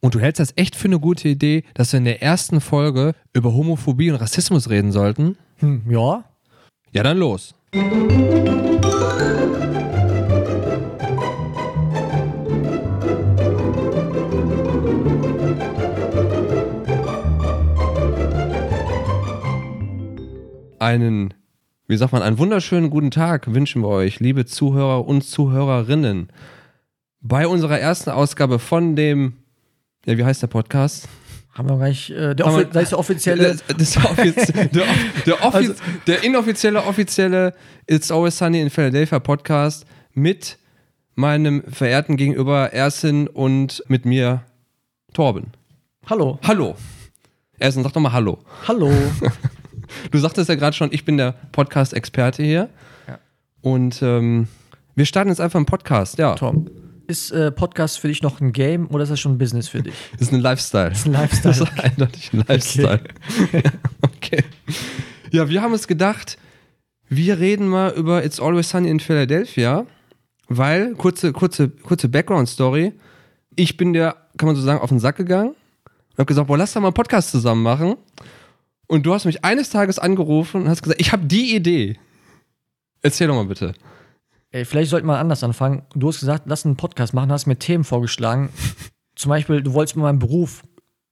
Und du hältst das echt für eine gute Idee, dass wir in der ersten Folge über Homophobie und Rassismus reden sollten? Hm, ja. Ja, dann los. Einen, wie sagt man, einen wunderschönen guten Tag wünschen wir euch, liebe Zuhörer und Zuhörerinnen. Bei unserer ersten Ausgabe von dem, ja, wie heißt der Podcast? Haben wir gleich, äh, der, offi ist der offizielle. Das, das offiz der, der, offiz Also- der inoffizielle, offizielle It's Always Sunny in Philadelphia Podcast mit meinem verehrten Gegenüber Ersin und mit mir Torben. Hallo. Hallo. Ersin, sag doch mal Hallo. Hallo. Du sagtest ja gerade schon, ich bin der Podcast-Experte hier. Ja. Und ähm, wir starten jetzt einfach einen Podcast. Ja, Tom, ist äh, Podcast für dich noch ein Game oder ist das schon ein Business für dich? ist ein Lifestyle. ist ein Lifestyle. Das ist eindeutig ein Lifestyle. Okay. Ja, wir haben uns gedacht, wir reden mal über It's Always Sunny in Philadelphia, weil, kurze, kurze, kurze Background-Story, ich bin der, kann man so sagen, auf den Sack gegangen und habe gesagt, boah, lass doch mal einen Podcast zusammen machen. Und du hast mich eines Tages angerufen und hast gesagt, ich habe die Idee. Erzähl doch mal bitte. Ey, vielleicht sollten wir anders anfangen. Du hast gesagt, lass einen Podcast machen, hast mir Themen vorgeschlagen. Zum Beispiel, du wolltest mit meinem Beruf,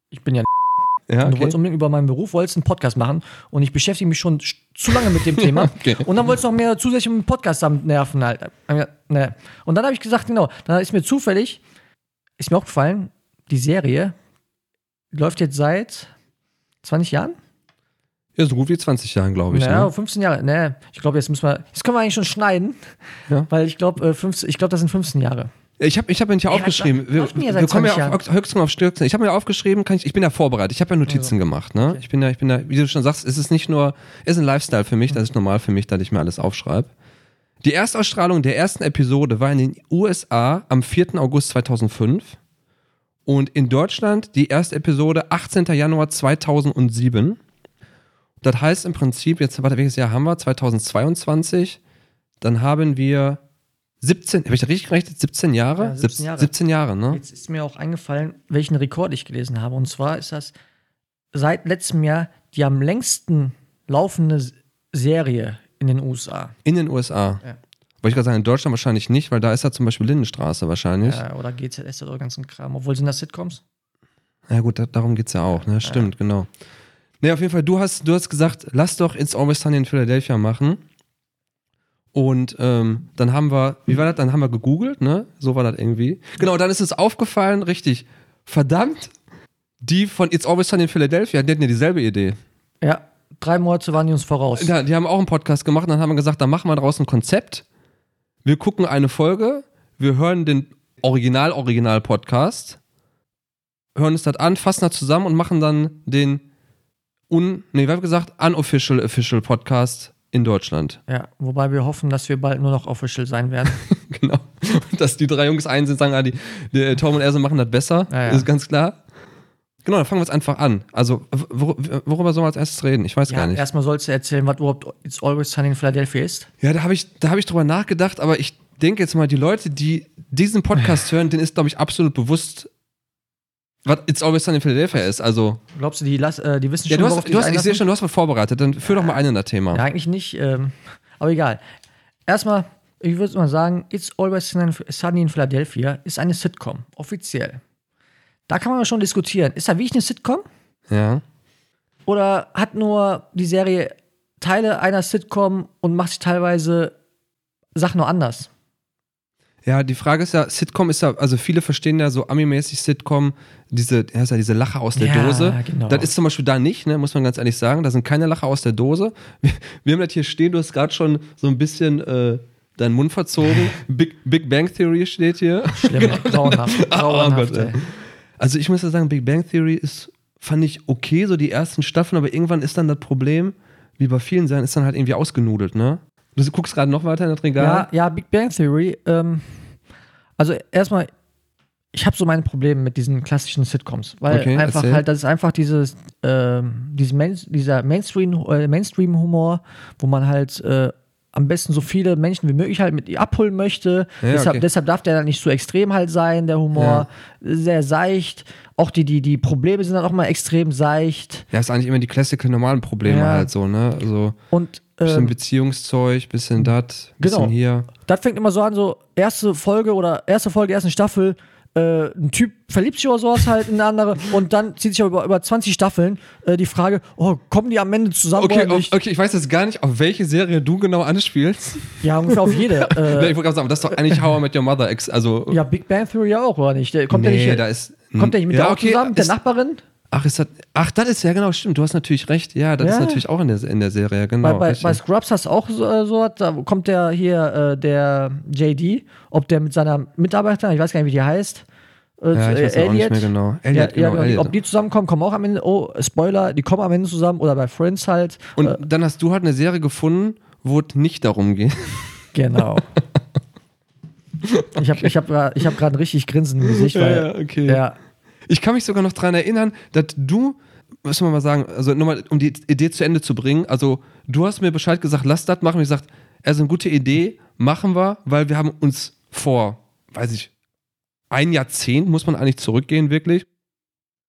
ich bin ja Ja, Und du wolltest unbedingt über meinen Beruf, wolltest einen Podcast machen und ich beschäftige mich schon sch- zu lange mit dem Thema. Okay. Und dann wolltest du noch mehr zusätzlich mit dem Podcast damit nerven halt. Ne. Und dann habe ich gesagt, genau, dann ist mir zufällig, ist mir aufgefallen, die Serie läuft jetzt seit 20 Jahren? Ja, so gut wie 20 Jahren, glaube ich. Ja, ne? 15 Jahre. Ne, ich glaube, jetzt müssen wir, jetzt können wir eigentlich schon schneiden, Ja. weil ich glaube, äh, 15 ich glaube, das sind 15 Jahre. Ich habe ich hab mir nicht Ey, aufgeschrieben. Wir, seit wir kommen ja 20 auf, höchstens auf Stürzen. Ich habe mir aufgeschrieben, kann ich, ich bin ja vorbereitet. Ich habe ja Notizen Also, gemacht. Ne? Ich bin ja, ich bin ja, wie du schon sagst, es ist nicht nur, es ist ein Lifestyle für mich, das ist normal für mich, dass ich mir alles aufschreibe. Die Erstausstrahlung der ersten Episode war in den USA am 4. August 2005 und in Deutschland die erste Episode 18. Januar 2007. Das heißt im Prinzip, jetzt, warte, welches Jahr haben wir? 2022. Dann haben wir 17, habe ich da richtig gerechnet? 17 Jahre? Ja, 17 Jahre. 17 Jahre, ne? Jetzt ist mir auch eingefallen, welchen Rekord ich gelesen habe. Und zwar ist das seit letztem Jahr die am längsten laufende Serie in den USA. In den USA. Ja. Wollte ich gerade sagen, in Deutschland wahrscheinlich nicht, weil da ist ja zum Beispiel Lindenstraße wahrscheinlich. Äh, oder GZS oder ganzen Kram. Obwohl sind das Sitcoms? Ja gut, da, darum geht es ja auch, ne? Stimmt, genau. Ne, auf jeden Fall, du hast, du hast gesagt, lass doch It's Always Sunny in Philadelphia machen. Und ähm, dann haben wir, wie war das? Dann haben wir gegoogelt, ne? So war das irgendwie. Genau, dann ist es aufgefallen, richtig. Verdammt, die von It's Always Sunny in Philadelphia, die hatten ja dieselbe Idee. Ja, drei Monate waren die uns voraus. Ja, die haben auch einen Podcast gemacht und dann haben wir gesagt, dann machen wir daraus ein Konzept. Wir gucken eine Folge, wir hören den Original-Original-Podcast, hören uns das an, fassen das zusammen und machen dann den un, nee, wir haben gesagt, unofficial official Podcast in Deutschland. Ja, wobei wir hoffen, dass wir bald nur noch official sein werden. genau. Dass die drei Jungs ein sind, sagen, ah, die, die Tom und Erse machen das besser. Ja, ja. Ist ganz klar. Genau, dann fangen wir jetzt einfach an. Also, wor worüber sollen wir als erstes reden? Ich weiß ja, gar nicht. erstmal sollst du erzählen, was überhaupt It's Always Sunny in Philadelphia ist. Ja, da habe ich, da hab ich drüber nachgedacht, aber ich denke jetzt mal, die Leute, die diesen Podcast hören, denen ist, glaube ich, absolut bewusst, was It's Always Sunny in Philadelphia ist. Also, Glaubst du, die, lass, äh, die wissen ja, schon, du worauf hast, du hast, ich sehe schon, du hast was vorbereitet. Dann führ doch mal ein in das Thema. Ja, eigentlich nicht. Ähm, aber egal. Erstmal, ich würde mal sagen, It's Always Sunny in Philadelphia ist eine Sitcom, offiziell. Da kann man schon diskutieren. Ist da wirklich eine Sitcom? Ja. Oder hat nur die Serie Teile einer Sitcom und macht sich teilweise Sachen nur anders? Ja, die Frage ist ja, Sitcom ist ja, also viele verstehen ja so Ami-mäßig Sitcom, diese, ja, diese Lache aus der Ja, Dose. genau. Das ist zum Beispiel da nicht, ne, muss man ganz ehrlich sagen. Da sind keine Lache aus der Dose. Wir, wir haben das hier stehen, du hast gerade schon so ein bisschen äh, deinen Mund verzogen. Big, Big Bang Theory steht hier. Schlimm, grauenhaft. grauenhaft Oh Gott, ey. ey. Also ich muss ja sagen, Big Bang Theory ist, fand ich okay, so die ersten Staffeln, aber irgendwann ist dann das Problem, wie bei vielen Serien, ist dann halt irgendwie ausgenudelt, ne? Du guckst gerade noch weiter in das Regal. Ja, ja, Big Bang Theory. Ähm, also erstmal, ich habe so meine Probleme mit diesen klassischen Sitcoms, weil Okay, einfach erzähl. halt, das ist einfach dieses, ähm, dieses Main, dieser Mainstream, äh, Mainstream-Humor, wo man halt äh, am besten so viele Menschen wie möglich halt mit ihr abholen möchte. Ja, deshalb, okay. deshalb darf der dann nicht so extrem halt sein, der Humor. Sehr seicht. Auch die, die, die Probleme sind dann auch mal extrem seicht. Ja, ist eigentlich immer die klassische normalen Probleme Ja. halt so, ne? Also Und bisschen ähm, Beziehungszeug, bisschen das, bisschen Genau. hier. das fängt immer so an, so erste Folge oder erste Folge, erste Staffel, äh, ein Typ verliebt sich oder sowas halt in eine andere und dann zieht sich über, über 20 Staffeln äh, die Frage, oh, kommen die am Ende zusammen Okay, oder auf, nicht? okay, ich weiß jetzt gar nicht, auf welche Serie du genau anspielst. Ja, ungefähr auf jede. Äh, ich wollte gerade sagen, das ist doch eigentlich How I Met Your Mother. Ex also, ja, Big Bang Theory ja auch, oder nicht? Der, kommt nee, der nicht, da ist. kommt der nicht mit ja, der okay, zusammen, mit der Nachbarin? Ach, ist das, ach, das ist ja genau, stimmt. Du hast natürlich recht. Ja, das Ja. ist natürlich auch in der, in der Serie, genau. Bei, bei, bei Scrubs hast du auch so, äh, so da kommt der hier, äh, der JD, ob der mit seiner Mitarbeiterin, ich weiß gar nicht, wie die heißt, äh, ja, ich weiß äh, auch nicht mehr genau. Elliot, ja, genau, ja, genau, die- Elliot. ob die zusammenkommen, kommen auch am Ende, oh, Spoiler, die kommen am Ende zusammen oder bei Friends halt. Und äh, dann hast du halt eine Serie gefunden, wo es nicht darum geht. genau. ich habe ich hab, ich hab gerade ein richtig Grinsen im Gesicht, weil, okay. ja, Ich kann mich sogar noch daran erinnern, dass du, soll man mal sagen, also nochmal, um die Idee zu Ende zu bringen, also du hast mir Bescheid gesagt, lass das machen. Ich gesagt, also eine gute Idee, machen wir, weil wir haben uns vor, weiß ich, ein Jahrzehnt, muss man eigentlich zurückgehen, wirklich,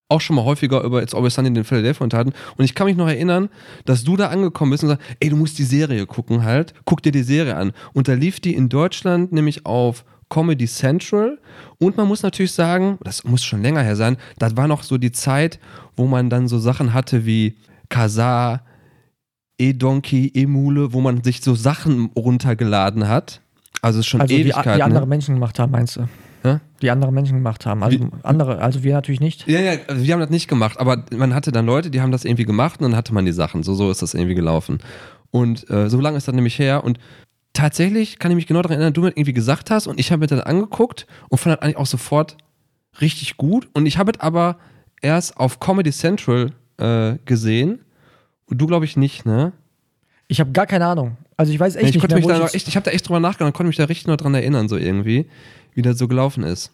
auch schon mal häufiger über It's Always Sunny in den Philadelphia unterhalten. Und ich kann mich noch erinnern, dass du da angekommen bist und sagst, ey, du musst die Serie gucken halt. Guck dir die Serie an. Und da lief die in Deutschland nämlich auf Comedy Central. Und man muss natürlich sagen, das muss schon länger her sein, das war noch so die Zeit, wo man dann so Sachen hatte wie Kazaa, E-Donkey, E-Mule, wo man sich so Sachen runtergeladen hat. Also es ist schon also die, Ewigkeiten. die andere ne? Menschen gemacht haben, meinst du? Hä? Die andere Menschen gemacht haben. Also andere, also wir natürlich nicht. Ja, ja, also wir haben das nicht gemacht, aber man hatte dann Leute, die haben das irgendwie gemacht und dann hatte man die Sachen. So, so ist das irgendwie gelaufen. Und äh, so lange ist das nämlich her und tatsächlich kann ich mich genau daran erinnern, du mir irgendwie gesagt hast und ich habe mir das angeguckt und fand das eigentlich auch sofort richtig gut. Und ich habe es aber erst auf Comedy Central äh, gesehen und du glaube ich nicht, ne? Ich habe gar keine Ahnung. Also ich weiß echt ich nicht mehr, mich da ich noch echt, ich habe da echt drüber nachgedacht und konnte mich da richtig noch dran erinnern, so irgendwie, wie das so gelaufen ist.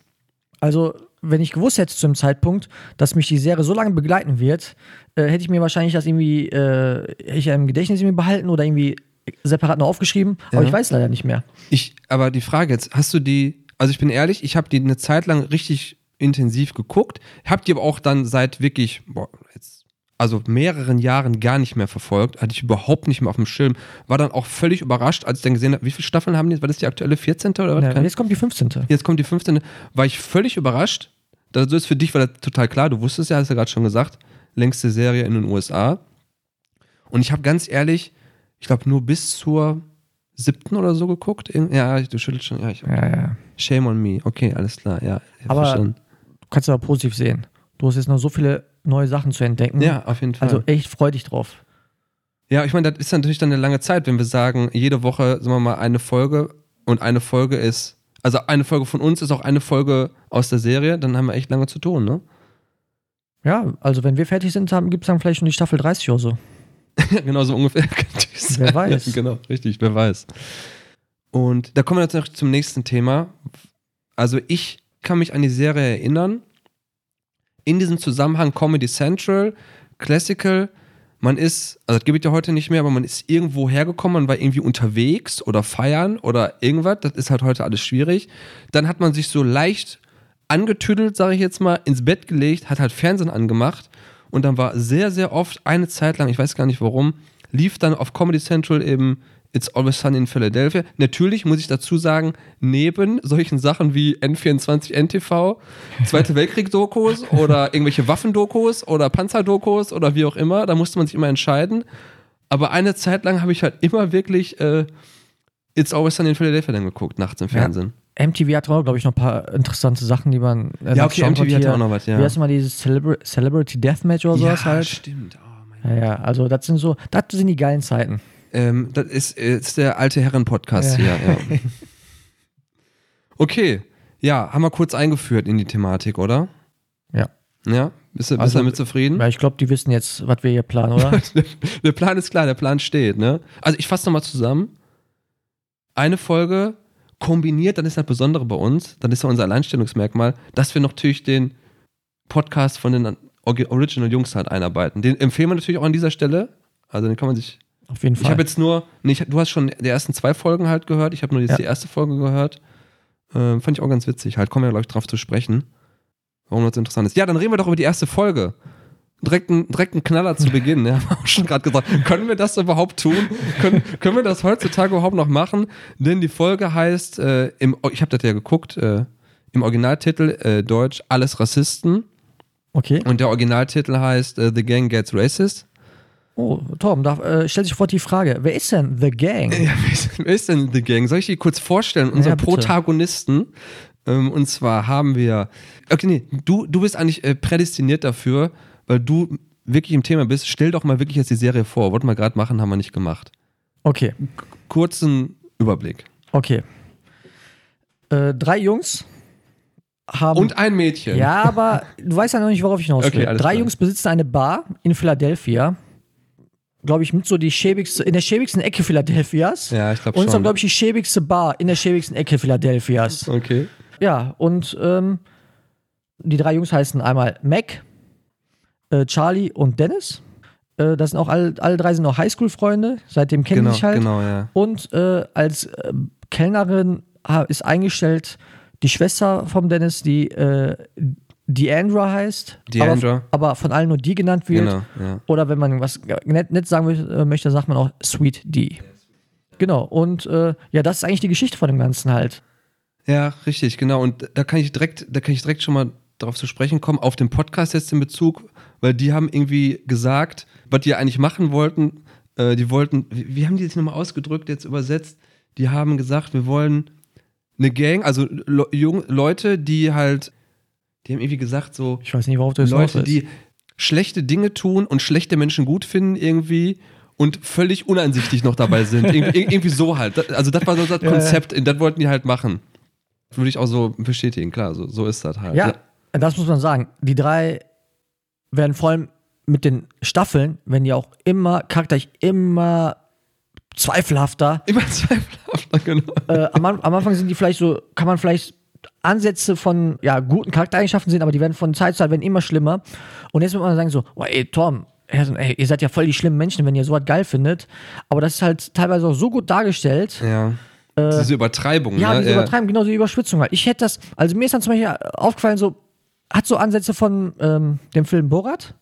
Also, wenn ich gewusst hätte zu dem Zeitpunkt, dass mich die Serie so lange begleiten wird, äh, hätte ich mir wahrscheinlich das irgendwie, äh, ich im Gedächtnis irgendwie behalten oder irgendwie separat noch aufgeschrieben. Aber Ja. ich weiß leider nicht mehr. Ich, aber die Frage jetzt, hast du die, also ich bin ehrlich, ich habe die eine Zeit lang richtig intensiv geguckt, habe die aber auch dann seit wirklich, boah, jetzt, also mehreren Jahren gar nicht mehr verfolgt, hatte ich überhaupt nicht mehr auf dem Schirm, war dann auch völlig überrascht, als ich dann gesehen habe, wie viele Staffeln haben die, war das die aktuelle 14. oder was? Ja, jetzt kommt die 15. Jetzt kommt die 15. War ich völlig überrascht. Das ist für dich war das total klar. Du wusstest ja, hast du ja gerade schon gesagt, längste Serie in den USA. Und ich habe ganz ehrlich, ich glaube nur bis zur siebten oder so geguckt. Ja, du schüttelst schon. Ja, ich, Ja, ja. shame on me. Okay, alles klar. Ja, Aber- verstanden. Du kannst aber positiv sehen. Du hast jetzt noch so viele neue Sachen zu entdecken. Ja, auf jeden Fall. Also echt freu dich drauf. ja, ich meine, das ist natürlich dann eine lange Zeit, wenn wir sagen, jede Woche, sagen wir mal, eine Folge und eine Folge ist, also eine Folge von uns ist auch eine Folge aus der Serie, dann haben wir echt lange zu tun, ne? Ja, also wenn wir fertig sind, gibt es dann vielleicht schon die Staffel 30 oder so. Genau so ungefähr. sein. Wer weiß. Genau, richtig, wer weiß. Und da kommen wir jetzt noch zum nächsten Thema. Also ich kann mich an die Serie erinnern. In diesem Zusammenhang Comedy Central, Classical, man ist, also das gibt es ja heute nicht mehr, aber man ist irgendwo hergekommen, man war irgendwie unterwegs oder feiern oder irgendwas. Das ist halt heute alles schwierig. Dann hat man sich so leicht angetüdelt, sage ich jetzt mal, ins Bett gelegt, hat halt Fernsehen angemacht und dann war sehr, sehr oft eine Zeit lang, ich weiß gar nicht warum, lief dann auf Comedy Central eben It's Always Sunny in Philadelphia. Natürlich muss ich dazu sagen, neben solchen Sachen wie N24 NTV, Zweite Weltkrieg-Dokus oder irgendwelche Waffendokus oder Panzerdokus oder wie auch immer, da musste man sich immer entscheiden. Aber eine Zeit lang habe ich halt immer wirklich äh, It's Always Sunny in Philadelphia dann geguckt, nachts im Fernsehen. MTV hat auch, glaube ich, noch ein paar interessante Sachen, die man. Äh, Ja, okay, MTV hatte hier. auch noch was, ja. Wie heißt mal dieses Celebra Celebrity Deathmatch oder sowas halt? stimmt. Oh mein Ja, ja, also das sind so, das sind die geilen Zeiten. Ähm, das ist, ist der alte Herren-Podcast Ja. hier. Ja. okay, ja, haben wir kurz eingeführt in die Thematik, oder? Ja. Ja, bist du, bist Also- damit zufrieden? Ja, ich glaube, die wissen jetzt, was wir hier planen, oder? der Plan ist klar, der Plan steht, ne? Also ich fasse nochmal zusammen. Eine Folge kombiniert, dann ist das Besondere bei uns, dann ist ja unser Alleinstellungsmerkmal, dass wir natürlich den Podcast von den Orgi- Original Jungs halt einarbeiten. Den empfehlen wir natürlich auch an dieser Stelle. Also den kann man sich auf jeden Ich Fall. habe jetzt nur, nee, ich, du hast schon die ersten zwei Folgen halt gehört, ich habe nur jetzt Ja. die erste Folge gehört. Ähm, fand ich auch ganz witzig. Halt, kommen wir gleich drauf zu sprechen. Warum das interessant ist. Ja, dann reden wir doch über die erste Folge. Direkt ein, direkt ein Knaller zu Beginn. Ja, haben wir auch schon gerade gesagt. Können wir das überhaupt tun? können, können wir das heutzutage überhaupt noch machen? Denn die Folge heißt, äh, im, ich habe das ja geguckt, äh, im Originaltitel äh, Deutsch Alles Rassisten. Okay. Und der Originaltitel heißt äh, The Gang Gets Racist. Oh, Tom, da äh, stellt sich sofort die Frage, wer ist denn The Gang? Ja, wer ist, wer ist denn The Gang? Soll ich die kurz vorstellen? Unsere bitte. Protagonisten. Ähm, und zwar haben wir. Okay, nee, du, du bist eigentlich äh, prädestiniert dafür, weil du wirklich im Thema bist. Stell doch mal wirklich jetzt die Serie vor. Wollten wir gerade machen, haben wir nicht gemacht. Okay, Kurzen Überblick. okay. Äh, drei Jungs haben. Und ein Mädchen. ja, aber du weißt ja noch nicht, worauf ich hinaus will. Okay, drei klar. Jungs besitzen eine Bar in Philadelphia. Glaube ich, mit so die schäbigste, in der schäbigsten Ecke Philadelphias. Ja, ich glaube Und ist dann, schon. glaube ich, die schäbigste Bar in der schäbigsten Ecke Philadelphias. Okay. Ja, und ähm, die drei Jungs heißen einmal Mac, äh, Charlie und Dennis. Äh, das sind auch alle, alle drei sind auch Highschool-Freunde, seitdem kennen Genau, sich halt. genau, ja. Und äh, als äh, Kellnerin ha- ist eingestellt die Schwester vom Dennis, die äh, Deandra heißt. Deandra. Aber, aber von allen nur die genannt wird. Genau, ja. Oder wenn man was nett, nett sagen äh, möchte, sagt man auch Sweet D. Genau, und äh, ja, das ist eigentlich die Geschichte von dem Ganzen halt. Ja, richtig, genau. Und da kann ich direkt, da kann ich direkt schon mal darauf zu sprechen kommen, auf den Podcast jetzt in Bezug, weil die haben irgendwie gesagt, was die eigentlich machen wollten. Äh, die wollten, wie, wie haben die das nochmal ausgedrückt, jetzt übersetzt? Die haben gesagt, wir wollen eine Gang, also Le jung, Leute, die halt, die haben irgendwie gesagt, so Ich weiß nicht, worauf du das Leute, die schlechte Dinge tun und schlechte Menschen gut finden irgendwie und völlig uneinsichtig noch dabei sind. Irgendwie, irgendwie so halt. Also das war so das Ja, ja. Konzept, das wollten die halt machen. Würde ich auch so bestätigen, klar, so, so ist das halt. Ja, das muss man sagen. Die drei werden vor allem mit den Staffeln, wenn die auch immer charakterlich immer zweifelhafter. Immer zweifelhafter, genau. Äh, am, am Anfang sind die vielleicht so, kann man vielleicht Ansätze von ja, guten Charaktereigenschaften sehen, aber die werden von Zeit zu Zeit werden immer schlimmer. Und jetzt wird man sagen so, oh, ey Tom, ey, ihr seid ja voll die schlimmen Menschen, wenn ihr sowas geil findet. Aber das ist halt teilweise auch so gut dargestellt. Ja. Diese Übertreibung, Ja, ne? diese übertreiben, genau die Überspitzung halt. Ich hätte das, also mir ist dann zum Beispiel aufgefallen, so, hat so Ansätze von ähm, dem Film Borat,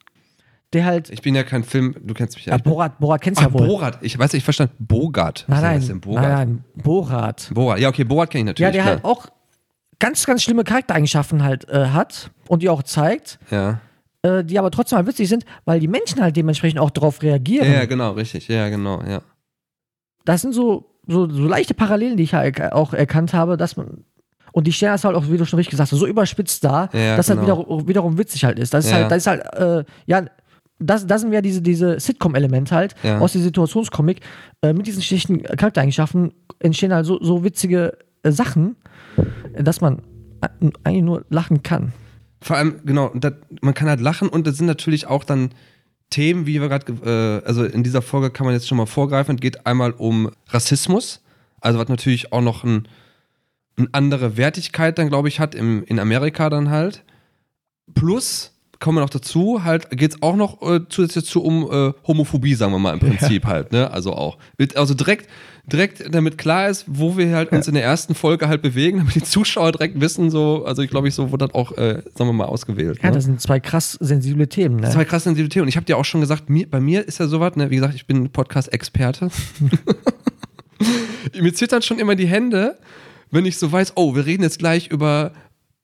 der halt, Ich bin ja kein Film, du kennst mich ja. ich bin- Borat, Borat kennst Ach, ja wohl. Borat. Ich weiß, ich verstand. Bogart. Was Nein, denn Bogart? nein, nein, Borat. Borat. Ja, okay, Borat kenne ich natürlich. Ja, der klar. halt auch ganz, ganz schlimme Charaktereigenschaften halt äh, hat und die auch zeigt, Ja. äh, die aber trotzdem halt witzig sind, weil die Menschen halt dementsprechend auch darauf reagieren. ja, genau, richtig. Ja, genau, ja. Das sind so, so, so leichte Parallelen, die ich halt auch erkannt habe, dass man. Und die stellen das halt auch, wie du schon richtig gesagt hast, so überspitzt da, Ja, dass halt genau. wiederum, wiederum witzig halt ist. Das ist Ja. halt, das ist halt, äh, ja, das, das sind ja diese, diese Sitcom-Elemente halt Ja. aus der Situationskomik. Äh, mit diesen schlechten Charaktereigenschaften entstehen halt so, so witzige äh, Sachen, äh, dass man äh, eigentlich nur lachen kann. Vor allem, genau, das, man kann halt lachen und das sind natürlich auch dann Themen, wie wir gerade, äh, also in dieser Folge kann man jetzt schon mal vorgreifen, es geht einmal um Rassismus, also was natürlich auch noch ein, eine andere Wertigkeit dann, glaube ich, hat im, in Amerika dann halt. Plus, kommen wir noch dazu, halt geht es auch noch äh, zusätzlich dazu um äh, Homophobie, sagen wir mal im Prinzip halt, ne? Also auch. Also direkt, direkt damit klar ist, wo wir halt uns in der ersten Folge halt bewegen, damit die Zuschauer direkt wissen, so, also ich glaube, ich so wurde das auch, äh, sagen wir mal, ausgewählt. Ja, ne? das sind zwei krass sensible Themen. Ne? Zwei krasse Sensibilität. Und ich habe dir auch schon gesagt, mir, bei mir ist ja sowas, ne, wie gesagt, ich bin Podcast-Experte. mir zittern schon immer die Hände, wenn ich so weiß, oh, wir reden jetzt gleich über,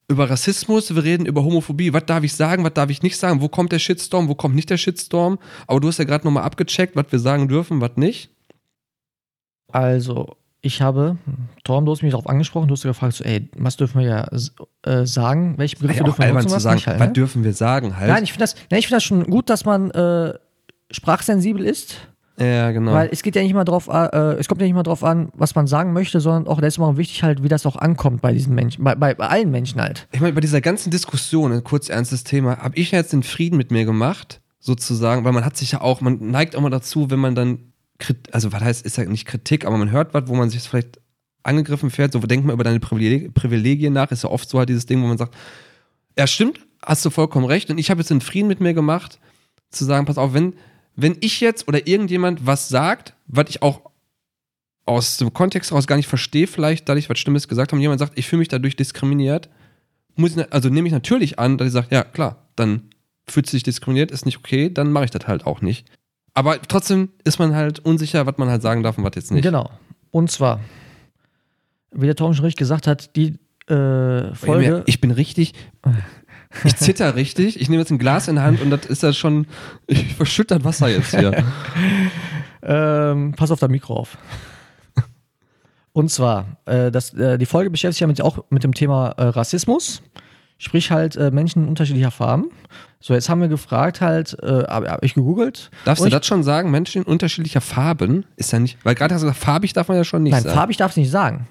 über Rassismus, wir reden über Homophobie. Was darf ich sagen, was darf ich nicht sagen? Wo kommt der Shitstorm, wo kommt nicht der Shitstorm? Aber du hast ja gerade nochmal abgecheckt, was wir sagen dürfen, was nicht. Also, ich habe, Tom, du hast mich darauf angesprochen, du hast gefragt, so, ey, was dürfen wir ja äh, sagen? Welche Begriffe Ja, dürfen wir nutzen, zu was sagen, halt, was ne? dürfen wir sagen halt. Nein, ich finde das, nein, ich find das schon gut, dass man äh, sprachsensibel ist, ja, genau. weil es geht ja nicht mal drauf, äh, es kommt ja nicht mal drauf an, was man sagen möchte, sondern auch, da ist immer wichtig halt, wie das auch ankommt bei diesen Menschen, bei, bei, bei allen Menschen halt. Ich meine, bei dieser ganzen Diskussion, ein kurz ernstes Thema, habe ich ja jetzt den Frieden mit mir gemacht, sozusagen, weil man hat sich ja auch, man neigt auch mal dazu, wenn man dann, also was heißt, ist ja nicht Kritik, aber man hört was, wo man sich vielleicht angegriffen fährt, so denkt man über deine Privileg Privilegien nach, ist ja oft so halt dieses Ding, wo man sagt, ja stimmt, hast du vollkommen recht und ich habe jetzt den Frieden mit mir gemacht, zu sagen, pass auf, wenn, wenn ich jetzt oder irgendjemand was sagt, was ich auch aus dem Kontext heraus gar nicht verstehe, vielleicht, dadurch was Stimmes gesagt haben, jemand sagt, ich fühle mich dadurch diskriminiert, muss ich, also nehme ich natürlich an, dass ich sage, ja klar, dann fühlt sich diskriminiert, ist nicht okay, dann mache ich das halt auch nicht. Aber trotzdem ist man halt unsicher, was man halt sagen darf und was jetzt nicht. Genau. Und zwar, wie der Tom schon richtig gesagt hat, die äh, Folge. Ich bin richtig, ich zitter richtig, ich nehme jetzt ein Glas in die Hand und das ist ja schon, ich verschütte das Wasser jetzt hier. Ähm, pass auf dein Mikro auf. Und zwar, äh, das, äh, die Folge beschäftigt sich ja mit, auch mit dem Thema äh, Rassismus, sprich halt äh, Menschen unterschiedlicher Farben. So, jetzt haben wir gefragt halt, äh, habe hab ich gegoogelt. Darfst du ich- das schon sagen? Menschen unterschiedlicher Farben ist ja nicht, weil gerade hast du gesagt, farbig darf man ja schon nicht Nein, sagen. farbig darf es nicht sagen.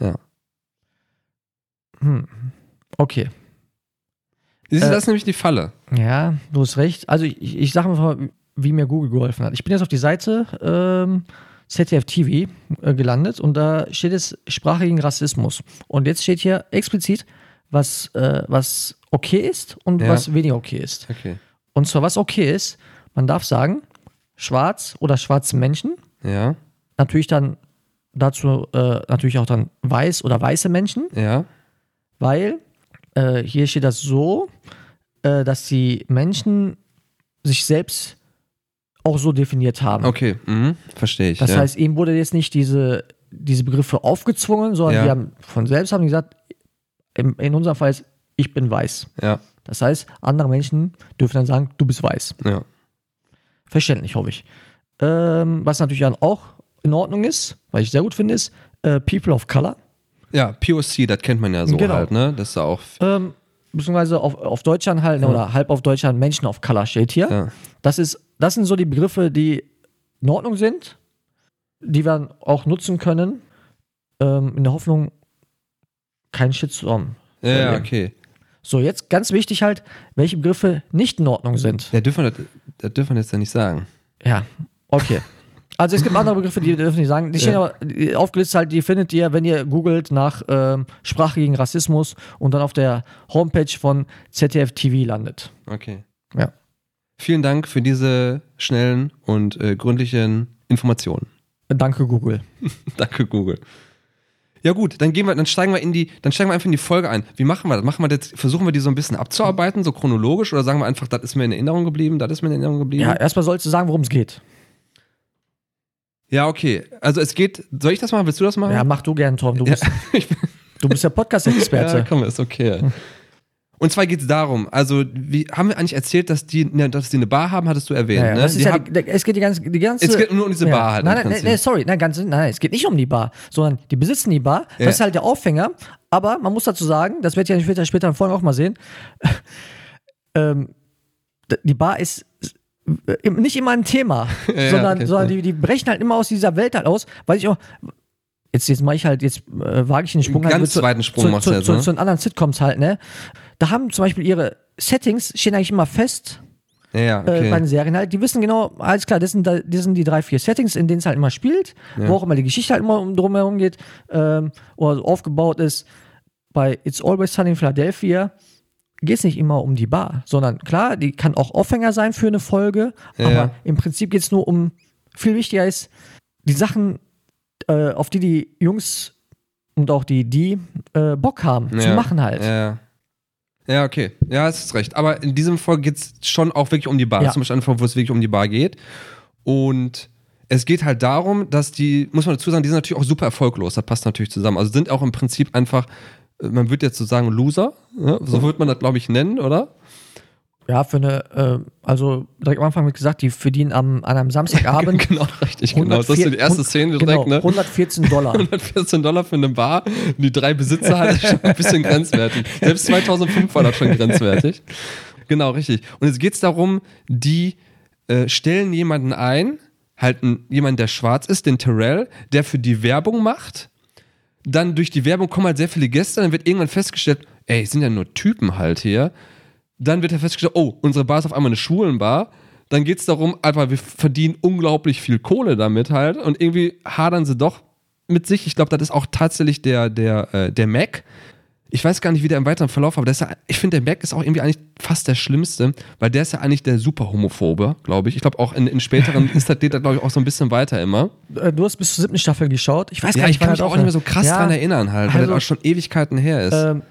Ja. Hm. Okay. Du, Äh, das ist nämlich die Falle. Ja, du hast recht. Also ich, ich sage mal, wie mir Google geholfen hat. Ich bin jetzt auf die Seite ähm, ZDF TV äh, gelandet und da steht es Sprache gegen Rassismus. Und jetzt steht hier explizit, was, äh, was okay ist und Ja. was weniger okay ist. Okay. Und zwar, was okay ist, man darf sagen, schwarz oder schwarze Menschen, Ja, natürlich dann dazu äh, natürlich auch dann weiß oder weiße Menschen, ja, weil äh, hier steht das so, äh, dass die Menschen sich selbst auch so definiert haben. okay, mhm. verstehe ich. Das ja. heißt, ihnen wurde jetzt nicht diese, diese Begriffe aufgezwungen, sondern Ja. die haben von selbst haben gesagt, in, in unserem Fall ist, ich bin weiß. ja, Das heißt, andere Menschen dürfen dann sagen, du bist weiß. ja, Verständlich, hoffe ich. Ähm, was natürlich dann auch in Ordnung ist, weil ich sehr gut finde, ist äh, People of Color. Ja, POC, das kennt man ja so Genau. halt, ne? Das ist ja auch, Ähm, beziehungsweise auf, auf Deutschland halt, ne, oder halb auf Deutschland Menschen of Color steht hier. ja, Das, ist, das sind so die Begriffe, die in Ordnung sind, die wir auch nutzen können, ähm, in der Hoffnung, kein Shitstorm. zu ja, ja, okay. So, jetzt ganz wichtig halt, welche Begriffe nicht in Ordnung sind. Ja, dürfen wir das, das dürfen wir jetzt ja nicht sagen. Ja, okay. Also es gibt andere Begriffe, die dürfen nicht sagen. Die stehen Ja. aber aufgelistet halt, die findet ihr, wenn ihr googelt nach ähm, Sprache gegen Rassismus und dann auf der Homepage von ZDF TV landet. Okay. Ja. Vielen Dank für diese schnellen und äh, gründlichen Informationen. Danke, Google. Danke, Google. Ja gut, dann gehen wir, dann steigen wir in die, dann steigen wir einfach in die Folge ein. Wie machen wir das? Machen wir das, versuchen wir die so ein bisschen abzuarbeiten, so chronologisch, oder sagen wir einfach, das ist mir in Erinnerung geblieben, das ist mir in Erinnerung geblieben? Ja, erstmal sollst du sagen, worum es geht. Ja, okay. Also es geht, soll ich das machen? Willst du das machen? Ja, mach du gern, Tom. Du Ja, bist, ich bin- du bist ja Podcast-Experte. komm, ist okay. Und zwar geht es darum, also wie, haben wir eigentlich erzählt, dass die, dass die eine Bar haben, hattest du erwähnt, Ja, ja, ne? ja haben- die, es geht die ganze, die ganze. Es geht nur um diese Bar halt Nein, nein, nein, sorry, nein, ganz, nein, es geht nicht um die Bar, sondern die besitzen die Bar. Ja. Das ist halt der Aufhänger. Aber man muss dazu sagen, das werdet ihr später, später in Folgen auch mal sehen. ähm, die Bar ist nicht immer ein Thema, Ja, sondern, okay, sondern ja. die, die brechen halt immer aus dieser Welt halt aus, weil ich auch. Jetzt, jetzt mache ich halt, jetzt äh, wage ich den Sprung Einen halt ganz zu, zweiten Sprung zu, machst zu, jetzt, zu, ne? zu den anderen Sitcoms halt, ne? Da haben zum Beispiel ihre Settings stehen eigentlich immer fest ja, ja, äh, bei okay. den Serien halt. Die wissen genau, alles klar, das sind, da- das sind die drei, vier Settings, in denen es halt immer spielt, wo auch immer die Geschichte halt immer um- drumherum geht ähm, oder so aufgebaut ist. Bei It's Always Sunny in Philadelphia geht es nicht immer um die Bar, sondern klar, die kann auch Aufhänger sein für eine Folge, Ja. aber im Prinzip geht es nur um, viel wichtiger ist, die Sachen, äh, auf die die Jungs und auch die, die äh, Bock haben zu Ja, machen halt. Ja. Ja, okay. Ja, es ist recht. Aber in diesem Fall geht es schon auch wirklich um die Bar. Ja. Zum Beispiel einfach, wo es wirklich um die Bar geht. Und es geht halt darum, dass die, muss man dazu sagen, die sind natürlich auch super erfolglos. Das passt natürlich zusammen. Also sind auch im Prinzip einfach, man würde jetzt so sagen, Loser. Ja? So würde man das, glaube ich, nennen, oder? Ja, für eine, äh, also direkt am Anfang wird gesagt, die verdienen am, an einem Samstagabend genau, richtig, genau. Das ist so die erste Szene direkt, genau, ne? 114 Dollar. 114 Dollar für eine Bar, die drei Besitzer hat, ist schon ein bisschen grenzwertig. Selbst 2005 war das schon grenzwertig. Genau, richtig. Und jetzt geht es darum, die äh, stellen jemanden ein, halt einen, jemanden, der schwarz ist, den Terrell, der für die Werbung macht. Dann durch die Werbung kommen halt sehr viele Gäste, dann wird irgendwann festgestellt, ey, es sind ja nur Typen halt hier. Dann wird er festgestellt, oh, unsere Bar ist auf einmal eine Schwulenbar. Dann geht es darum, einfach, wir verdienen unglaublich viel Kohle damit halt. Und irgendwie hadern sie doch mit sich. Ich glaube, das ist auch tatsächlich der, der, äh, der Mac, ich weiß gar nicht, wie der im weiteren Verlauf, aber ja, ich finde, der Mac ist auch irgendwie eigentlich fast der Schlimmste, weil der ist ja eigentlich der super Homophobe, glaube ich. Ich glaube auch in, in späteren ist das, glaube ich, auch so ein bisschen weiter immer. Äh, Du hast bis zur siebten Staffel geschaut. Ich weiß Ja, gar ich nicht, kann wann mich auch nicht mehr so krass Ja, dran erinnern halt, weil also- das auch schon Ewigkeiten her ist. Ähm,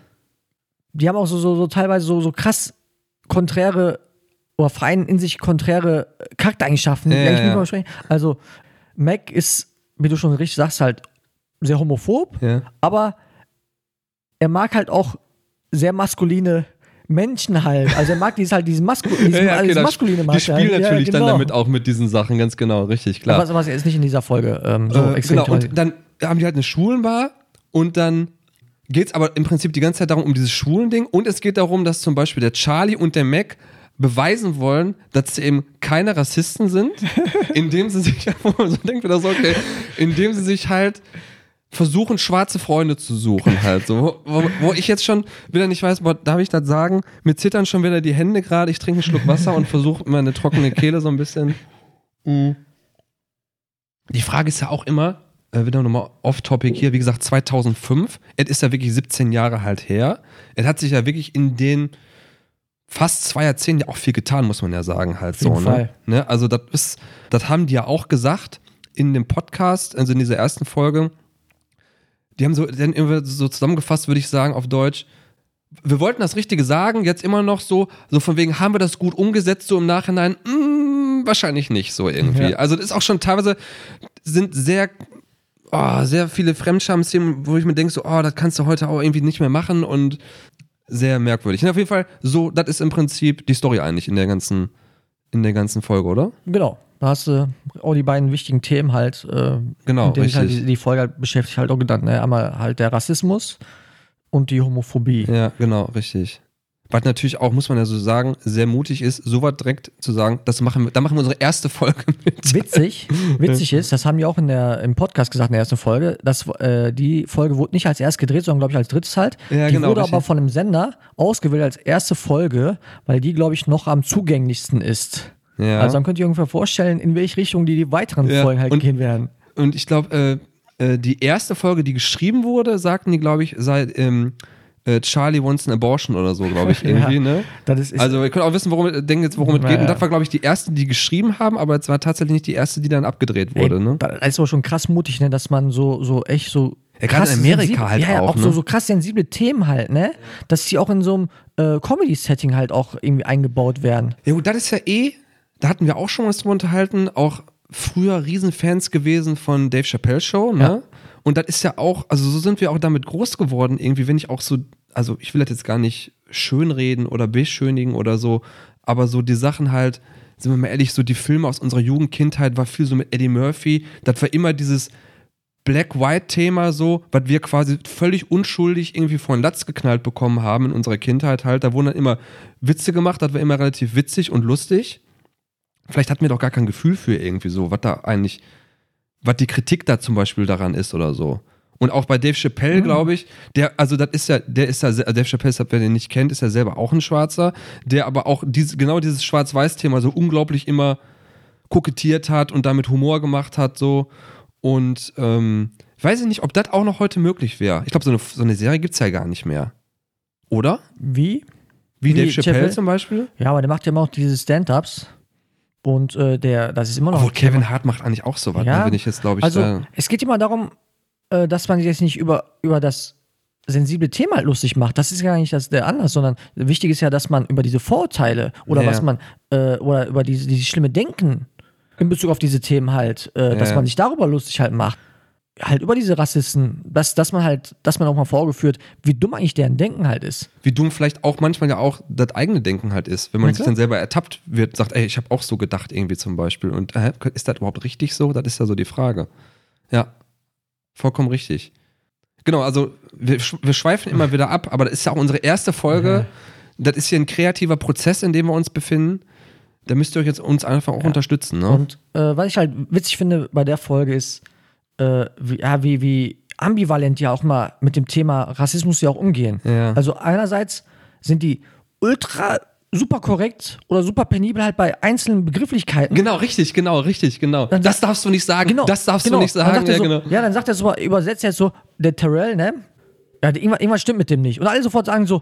die haben auch so, so, so teilweise so, so krass konträre oder Verein in sich konträre Charaktereigenschaften, Ja. Also, Mac ist, wie du schon richtig sagst, halt sehr homophob, aber er mag halt auch sehr maskuline Menschen halt. Also er mag dieses halt diesen, Masku diesen, Ja, okay, dieses das- maskuline Die mag er spielen halt. natürlich ja, dann genau. damit auch mit diesen Sachen, ganz genau, richtig, klar. Was, was jetzt nicht in dieser Folge ähm, so Äh, extrem genau, toll- und dann haben die halt eine Schwulenbar und dann geht es aber im Prinzip die ganze Zeit darum, um dieses Schwulending und es geht darum, dass zum Beispiel der Charlie und der Mac beweisen wollen, dass sie eben keine Rassisten sind, indem sie sich, man so denkt, wieder so, okay, indem sie sich halt versuchen, schwarze Freunde zu suchen halt so. Wo, wo ich jetzt schon wieder nicht weiß, boah, darf ich das sagen? Mir zittern schon wieder die Hände gerade, ich trinke einen Schluck Wasser und versuche immer eine trockene Kehle so ein bisschen. Mhm. Die Frage ist ja auch immer, äh, wieder nochmal off-topic hier, wie gesagt, 2005, es ist ja wirklich 17 Jahre halt her. Es hat sich ja wirklich in den fast zwei Jahrzehnten ja auch viel getan, muss man ja sagen, halt so. jeden Ne? Ne? Also, das ist, das haben die ja auch gesagt in dem Podcast, also in dieser ersten Folge. Die haben so dann irgendwie so zusammengefasst, würde ich sagen, auf Deutsch. Wir wollten das Richtige sagen, jetzt immer noch so, so von wegen, haben wir das gut umgesetzt, so im Nachhinein? Mm, wahrscheinlich nicht so irgendwie. Ja. Also, das ist auch schon teilweise, sind sehr, oh, sehr viele Fremdscham-Szenen, wo ich mir denke, so, oh, das kannst du heute auch irgendwie nicht mehr machen und sehr merkwürdig. Und auf jeden Fall, so, das ist im Prinzip die Story eigentlich in der ganzen, in der ganzen Folge, oder? Genau. Da hast du auch die beiden wichtigen Themen halt, äh, Genau, mit denen sich halt die, die Folge halt beschäftigt, halt auch genannt. Ne? Einmal halt der Rassismus und die Homophobie. Ja, genau, richtig. Was natürlich auch, muss man ja so sagen, sehr mutig ist, so was direkt zu sagen, das machen wir, da machen wir unsere erste Folge mit. Witzig, witzig ist, das haben die auch in der, im Podcast gesagt in der ersten Folge, dass äh, die Folge wurde nicht als erst gedreht, sondern glaube ich als drittes halt. Ja, die genau, wurde richtig. aber von einem Sender ausgewählt als erste Folge, weil die glaube ich noch am zugänglichsten ist. Ja. Also dann könnt ihr ungefähr vorstellen, in welche Richtung die, die weiteren Ja, Folgen halt und- gehen werden. Und ich glaube, äh, äh, die erste Folge, die geschrieben wurde, sagten die, glaube ich, sei ähm, äh, Charlie wants an abortion oder so, glaube ich, irgendwie, ne? Das ist, Also, ihr könnt auch wissen, worum, es- denken jetzt, worum es Ja, geht. Und ja. das war, glaube ich, die erste, die geschrieben haben, aber es war tatsächlich nicht die erste, die dann abgedreht wurde, Ey, ne? Das ist aber schon krass mutig, ne, dass man so, so echt so. Ja, gerade in Amerika sensible- halt ja, ja, auch, auch ne? so, so krass sensible Themen halt, ne? Dass die auch in so einem äh, Comedy-Setting halt auch irgendwie eingebaut werden. Ja, gut, das ist ja eh, da hatten wir auch schon was drüber unterhalten, auch früher Riesenfans gewesen von Dave Chappelle Show, ne? Ja. Und das ist ja auch, also so sind wir auch damit groß geworden, irgendwie, wenn ich auch so, also ich will das jetzt gar nicht schönreden oder beschönigen oder so, aber so die Sachen halt, sind wir mal ehrlich, so die Filme aus unserer Jugendkindheit war viel so mit Eddie Murphy, das war immer dieses Black-White-Thema so, was wir quasi völlig unschuldig irgendwie von Latz geknallt bekommen haben in unserer Kindheit halt. Da wurden dann immer Witze gemacht, das war immer relativ witzig und lustig. Vielleicht hatten wir doch gar kein Gefühl für irgendwie so, was da eigentlich, was die Kritik da zum Beispiel daran ist oder so. Und auch bei Dave Chappelle, glaube ich, der, also das ist ja, der ist ja, Dave Chappelle, wer den nicht kennt, ist ja selber auch ein Schwarzer, der aber auch diese, genau dieses Schwarz-Weiß-Thema so unglaublich immer kokettiert hat und damit Humor gemacht hat, so. Und ähm, ich weiß nicht, ob das auch noch heute möglich wäre. Ich glaube, so eine, so eine Serie gibt es ja gar nicht mehr. Oder? Wie? Wie, Wie Dave Chappelle, Chappelle? zum Beispiel? Ja, aber der macht ja immer auch diese Stand-Ups. Und äh, der, das ist immer noch. Obwohl. Kevin Hart macht eigentlich auch sowas, Ja, ne, wenn ich jetzt, glaube ich, Also, da, es geht immer darum, äh, dass man sich jetzt nicht über, über das sensible Thema halt lustig macht. Das ist ja nicht das, der Anlass, sondern wichtig ist ja, dass man über diese Vorurteile oder Ja. was man, äh, oder über diese, dieses schlimme Denken in Bezug auf diese Themen halt, äh, dass man sich darüber lustig halt macht. Halt über diese Rassisten, dass, dass man halt, dass man auch mal vorgeführt, wie dumm eigentlich deren Denken halt ist. wie dumm vielleicht auch manchmal ja auch das eigene Denken halt ist. Wenn man Ja, sich dann selber ertappt wird, sagt, ey, ich habe auch so gedacht irgendwie zum Beispiel. Und äh, ist das überhaupt richtig so? Das ist ja so die Frage. Ja, vollkommen richtig. Genau, also wir, wir schweifen immer wieder ab, aber das ist ja auch unsere erste Folge. Das ist hier ein kreativer Prozess, in dem wir uns befinden. Da müsst ihr euch jetzt uns einfach auch unterstützen. Ne? Und äh, was ich halt witzig finde bei der Folge ist, äh, wie, ja, wie, wie ambivalent ja auch mal mit dem Thema Rassismus ja auch umgehen. Ja. Also einerseits sind die ultra super korrekt oder super penibel halt bei einzelnen Begrifflichkeiten. Genau, richtig, genau, richtig, genau. Dann das darfst du nicht sagen. Genau, das darfst genau. du nicht sagen. Ja, so, genau. ja, dann sagt er so, übersetzt jetzt so, der Terrell, ne? ja, irgendwas, irgendwas stimmt mit dem nicht. Und alle sofort sagen so,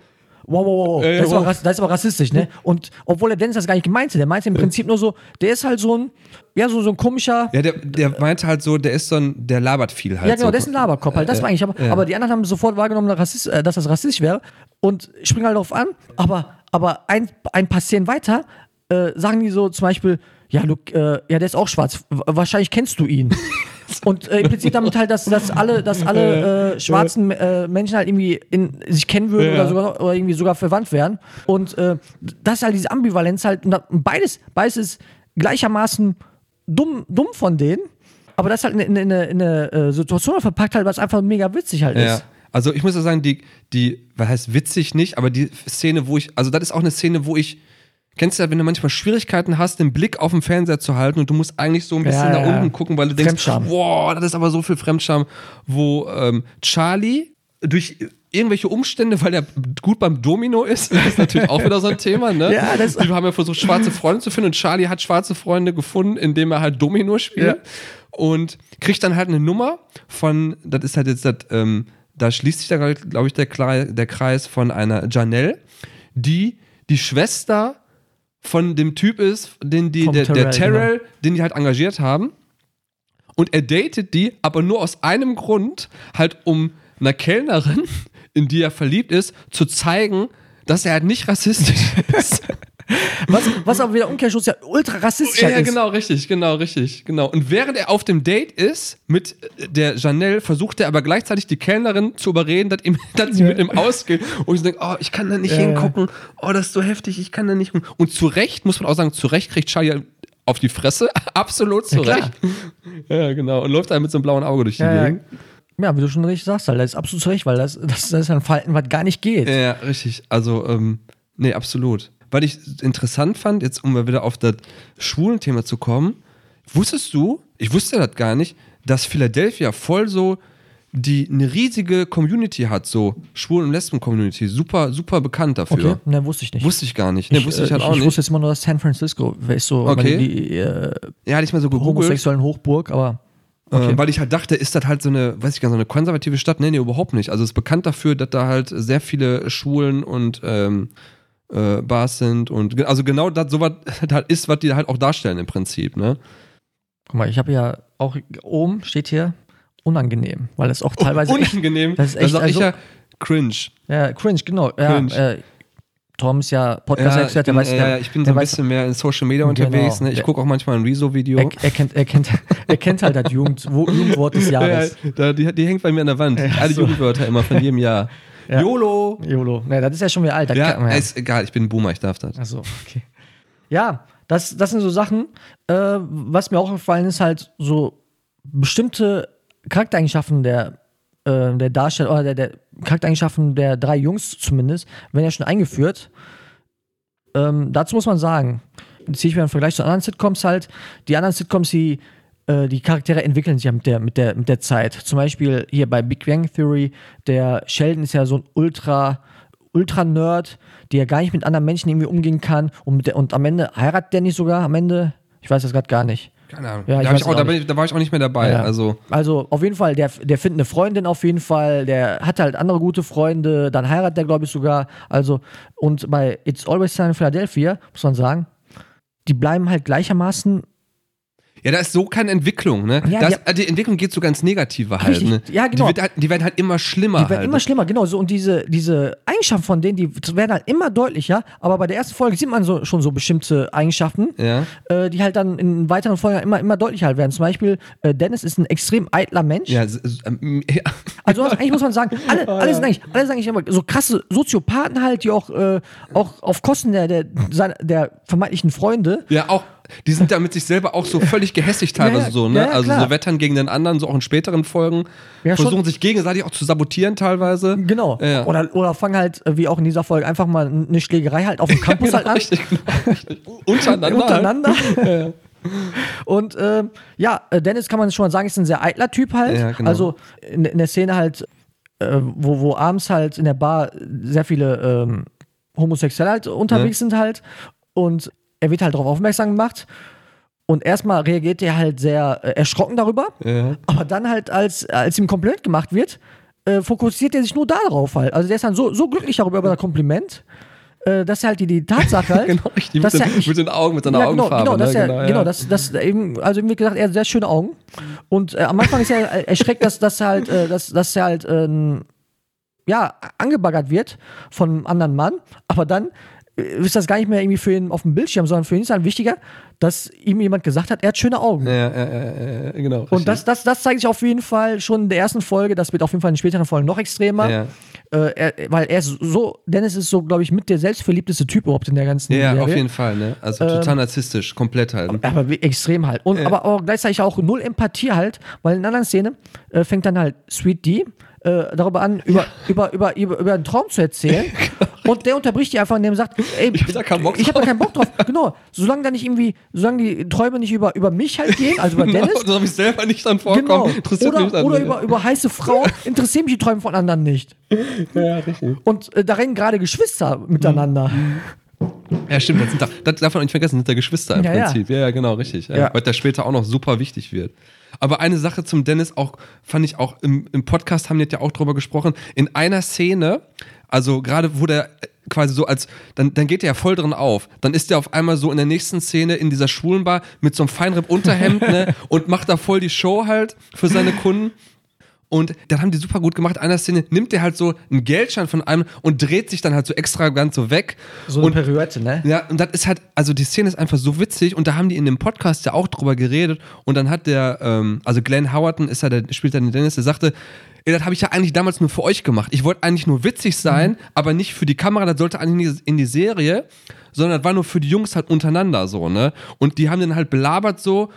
wow, wow, wow, Ja, ja, das, ist aber, wow. rass- das ist aber rassistisch, ne? Und obwohl der Dennis das gar nicht gemeint hat, der meinte im Prinzip nur so, der ist halt so ein, ja, so, so ein komischer, Ja, der, der meinte halt so, der ist so ein, der labert viel halt. ja, genau, so. der ist ein Laberkopf halt. Das war eigentlich, aber, aber die anderen haben sofort wahrgenommen, dass äh, dass das rassistisch wäre und springen halt darauf an. Aber, aber ein, ein paar Szenen weiter äh, sagen die so zum Beispiel, ja, Luke, äh, ja, der ist auch schwarz. W wahrscheinlich kennst du ihn. Und äh, impliziert damit halt, dass, dass alle, dass alle äh, schwarzen äh, Menschen halt irgendwie in, sich kennen würden Ja. oder, sogar, oder irgendwie sogar verwandt wären. Und äh, das ist halt diese Ambivalenz halt. Und beides, beides ist gleichermaßen dumm, dumm von denen. Aber das halt in, in, in, eine- in eine äh, Situation verpackt halt, was einfach mega witzig halt Ja. ist. Also ich muss ja sagen, die, die, was heißt witzig nicht, aber die Szene, wo ich, also das ist auch eine Szene, wo ich, kennst du ja, wenn du manchmal Schwierigkeiten hast, den Blick auf den Fernseher zu halten und du musst eigentlich so ein bisschen Ja, nach ja, unten gucken, weil du denkst, wow, das ist aber so viel Fremdscham, wo ähm, Charlie durch irgendwelche Umstände, weil er gut beim Domino ist, das ist natürlich auch wieder so ein Thema, ne? Ja, das- Die haben ja versucht, schwarze Freunde zu finden und Charlie hat schwarze Freunde gefunden, indem er halt Domino spielt Ja. und kriegt dann halt eine Nummer von, das ist halt jetzt das, ähm, da schließt sich da, glaube ich, der, der Kreis von einer Janelle, die die Schwester von dem Typ ist, den die, Vom der, der Terrell, Terrell, den die halt engagiert haben. Und er datet die, aber nur aus einem Grund, halt um einer Kellnerin, in die er verliebt ist, zu zeigen, dass er halt nicht rassistisch ist. Was, was aber wieder Umkehrschluss ja ultra rassistisch Ja, ist. genau, richtig, genau, richtig, genau. Und während er auf dem Date ist mit äh, der Janelle, versucht er aber gleichzeitig die Kellnerin zu überreden, dass, ihm, dass sie mit ihm ausgeht. Und ich denke, oh, ich kann da nicht Ja, ja. hingucken. Oh, das ist so heftig, ich kann da nicht. hin- Und zu Recht, muss man auch sagen, zu Recht kriegt Charlie auf die Fresse. Absolut zu Ja. Recht. Ja, genau. Und läuft dann mit so einem blauen Auge durch die Ja, ja. Gegend. ja, wie du schon richtig sagst, halt, das ist absolut zu Recht, weil das, das, das ist ein Verhalten, was gar nicht geht. Ja, ja, richtig. Also, ähm, nee, absolut. Weil ich interessant fand, jetzt um mal wieder auf das Schwulenthema zu kommen, wusstest du, ich wusste das gar nicht, dass Philadelphia voll so die eine riesige Community hat, so Schwulen- und Lesben-Community. Super, super bekannt dafür. Okay, ne, wusste ich nicht. Wusste ich gar nicht. Nee, wusste ich äh, halt auch ich nicht. wusste jetzt immer nur, dass San Francisco ist so Okay. die äh, ja, hatte ich mal so gegoogelt. homosexuellen Hochburg, aber Äh, weil ich halt dachte, ist das halt so eine, weiß ich gar nicht, so eine konservative Stadt? Nee, nee, überhaupt nicht. Also es ist bekannt dafür, dass da halt sehr viele Schwulen und ähm, äh, Bars sind und also genau das sowas halt ist, was die halt auch darstellen im Prinzip, ne? guck mal, ich habe ja auch oben steht hier unangenehm, weil das auch teilweise echt, Unangenehm. das ist echt, ich also- ja cringe. ja, cringe, genau. Cringe. Ja, äh, Tom ist ja Ja, Podcast-Experte, ich der bin, weiß, ja, ja, ich bin so ein weiß, bisschen mehr in Social Media unterwegs. Genau. Ne? Ich gucke auch manchmal ein Rezo-Video. er, er, kennt, er, kennt, er kennt halt das Jugend, Wo- Jugendwort des Ja, Jahres. da, die, die hängt bei mir an der Wand. Alle so. Jugendwörter immer von jedem Jahr. Ja. YOLO. YOLO. Ne, das ist ja schon wieder alt. Ja, ja. ist egal, ich bin ein Boomer, ich darf das. Achso, okay. Ja, das, das sind so Sachen. Äh, was mir auch gefallen ist, halt so bestimmte Charaktereigenschaften der, äh, der Darsteller oder der, der Charaktereigenschaften der drei Jungs zumindest, werden ja schon eingeführt. Ähm, dazu muss man sagen, ziehe ich mir im Vergleich zu anderen Sitcoms halt, die anderen Sitcoms, die, äh, die Charaktere entwickeln sich ja mit der, mit, der, mit der Zeit. Zum Beispiel hier bei Big Bang Theory, der Sheldon ist ja so ein Ultra, Ultra-Nerd, der gar nicht mit anderen Menschen irgendwie umgehen kann und, der, und am Ende heiratet der nicht sogar am Ende? Ich weiß das gerade gar nicht. Keine Ahnung. Ja, ich da, weiß ich auch, da, ich, da war ich auch nicht mehr dabei. Ja. Also, Also auf jeden Fall, der, der findet eine Freundin auf jeden Fall, der hat halt andere gute Freunde, dann heiratet der, glaube ich, sogar. Also, und bei It's Always Sunny in Philadelphia, muss man sagen, die bleiben halt gleichermaßen ja, da ist so keine Entwicklung, ne? Ja, das, die- die Entwicklung geht so ganz negative halt, Richtig. ne? Ja, genau. Die, halt, die werden halt immer schlimmer Die werden halt. immer schlimmer, genau. So, und diese, diese Eigenschaften von denen, die werden halt immer deutlicher. Aber bei der ersten Folge sieht man so, schon so bestimmte Eigenschaften, Ja. äh, die halt dann in weiteren Folgen immer, immer deutlicher halt werden. Zum Beispiel, äh, Dennis ist ein extrem eitler Mensch. Ja, ähm, ja. Also eigentlich muss man sagen, alle, alle, sind eigentlich, alle sind eigentlich immer so krasse Soziopathen halt, die auch, äh, auch auf Kosten der, der, der vermeintlichen Freunde ja, auch, die sind da mit sich selber auch so völlig gehässigt teilweise Ja, ja, so, ne? ja, ja, also klar. so wettern gegen den anderen, so auch in späteren Folgen. Ja, schon. versuchen sich gegenseitig auch zu sabotieren teilweise. Genau. Ja. Oder, oder fangen halt, äh, wie auch in dieser Folge, einfach mal eine Schlägerei halt auf dem Campus halt an. Richtig, genau, richtig. Untereinander. untereinander. Halt. Und ähm, ja, äh, Dennis kann man schon mal sagen, ist ein sehr eitler Typ halt. Ja, genau. Also in, in der Szene halt, äh, wo, wo abends halt in der Bar sehr viele ähm, Homosexuelle halt unterwegs sind halt. Und er wird halt darauf aufmerksam gemacht. Und erstmal reagiert er halt sehr äh, erschrocken darüber. Ja. Aber dann halt, als, als ihm Kompliment gemacht wird, äh, fokussiert er sich nur darauf halt. Also der ist dann so, so glücklich darüber über das Kompliment, äh, dass er halt die, die Tatsache halt. genau, richtig. dass Mit, er den, nicht- mit den Augen, mit seiner ja, genau, Augenfarbe. genau, dass ne? er, genau, genau, ja. dass, dass eben, also wie gesagt, er hat sehr schöne Augen. Und äh, am Anfang ist er erschreckt, dass, dass er halt, äh, dass, dass er halt, ähm, ja, angebaggert wird von einem anderen Mann. Aber dann ist das gar nicht mehr irgendwie für ihn auf dem Bildschirm, sondern für ihn ist halt wichtiger, dass ihm jemand gesagt hat, er hat schöne Augen. Ja, ja, ja, genau. Und das, das, das zeigt sich auf jeden Fall schon in der ersten Folge. Das wird auf jeden Fall in späteren Folgen noch extremer. Ja. Äh, er, weil er ist so, Dennis ist so, glaube ich, mit der selbstverliebteste Typ überhaupt in der ganzen Ja, Serie. auf jeden Fall, ne? Also total narzisstisch, komplett halt. Aber extrem halt. Und aber auch gleichzeitig auch null Empathie halt, weil in einer anderen Szene äh, fängt dann halt Sweet D äh, darüber an, über, über, über, über, über einen Traum zu erzählen. und der unterbricht die einfach, indem er sagt, ey, Ich hab da keinen Bock hab da drauf. keinen Bock drauf. Genau. Solange da nicht irgendwie, solange die Träume nicht über, über mich halt gehen, also über Dennis. Genau, dass ich selber nicht dran vorkomme. Genau. Interessiert mich Oder, dann oder über, über heiße Frauen interessieren mich die Träume von anderen nicht. Und äh, da rennen gerade Geschwister miteinander. Ja, stimmt. Das, sind da, das darf man nicht vergessen, das sind da Geschwister im Ja, ja. Prinzip. Ja, ja, genau, richtig. Ja. Ja. Weil das später auch noch super wichtig wird. Aber eine Sache zum Dennis auch, fand ich auch im, im Podcast, haben die ja auch drüber gesprochen, in einer Szene, also gerade wo der quasi so als, dann, dann geht der ja voll drin auf. Dann ist der auf einmal so in der nächsten Szene in dieser Schwulenbar mit so einem Feinripp-Unterhemd ne, und macht da voll die Show halt für seine Kunden. Und dann haben die super gut gemacht. In einer Szene nimmt der halt so einen Geldschein von einem und dreht sich dann halt so extravagant so weg. So und eine Periode, ne? ja, und das ist halt, also die Szene ist einfach so witzig und da haben die in dem Podcast ja auch drüber geredet und dann hat der, ähm, also Glenn Howerton ist ja der, spielt dann den Dennis, der sagte, ey, das habe ich ja eigentlich damals nur für euch gemacht. Ich wollte eigentlich nur witzig sein, aber nicht für die Kamera, das sollte eigentlich nicht in die Serie, sondern das war nur für die Jungs halt untereinander so, ne? Und die haben den halt belabert so,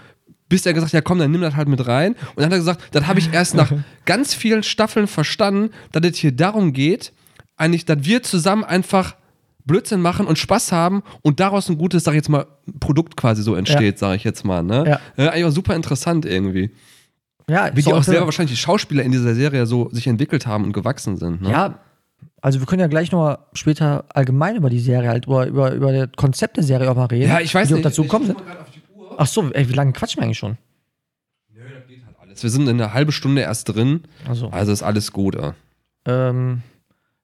bis er gesagt hat, ja komm, dann nimm das halt mit rein. Und dann hat er gesagt, das habe ich erst nach ganz vielen Staffeln verstanden, dass es hier darum geht, eigentlich, dass wir zusammen einfach Blödsinn machen und Spaß haben und daraus ein gutes, sag ich jetzt mal, Produkt quasi so entsteht, sag ich jetzt mal. Ne? Ja. eigentlich auch super interessant irgendwie. Ja, Wie die auch selber wahrscheinlich die Schauspieler in dieser Serie so sich entwickelt haben und gewachsen sind. Ne? Ja, also wir können ja gleich nochmal später allgemein über die Serie halt, über, über, über das Konzept der Serie auch mal reden. Ja, ich weiß nicht. dazu ich gekommen guck Ach so, ey, wie lange quatschen wir eigentlich schon? Alles. Wir sind in einer halben Stunde erst drin, Also, also ist alles gut. Ja. ähm,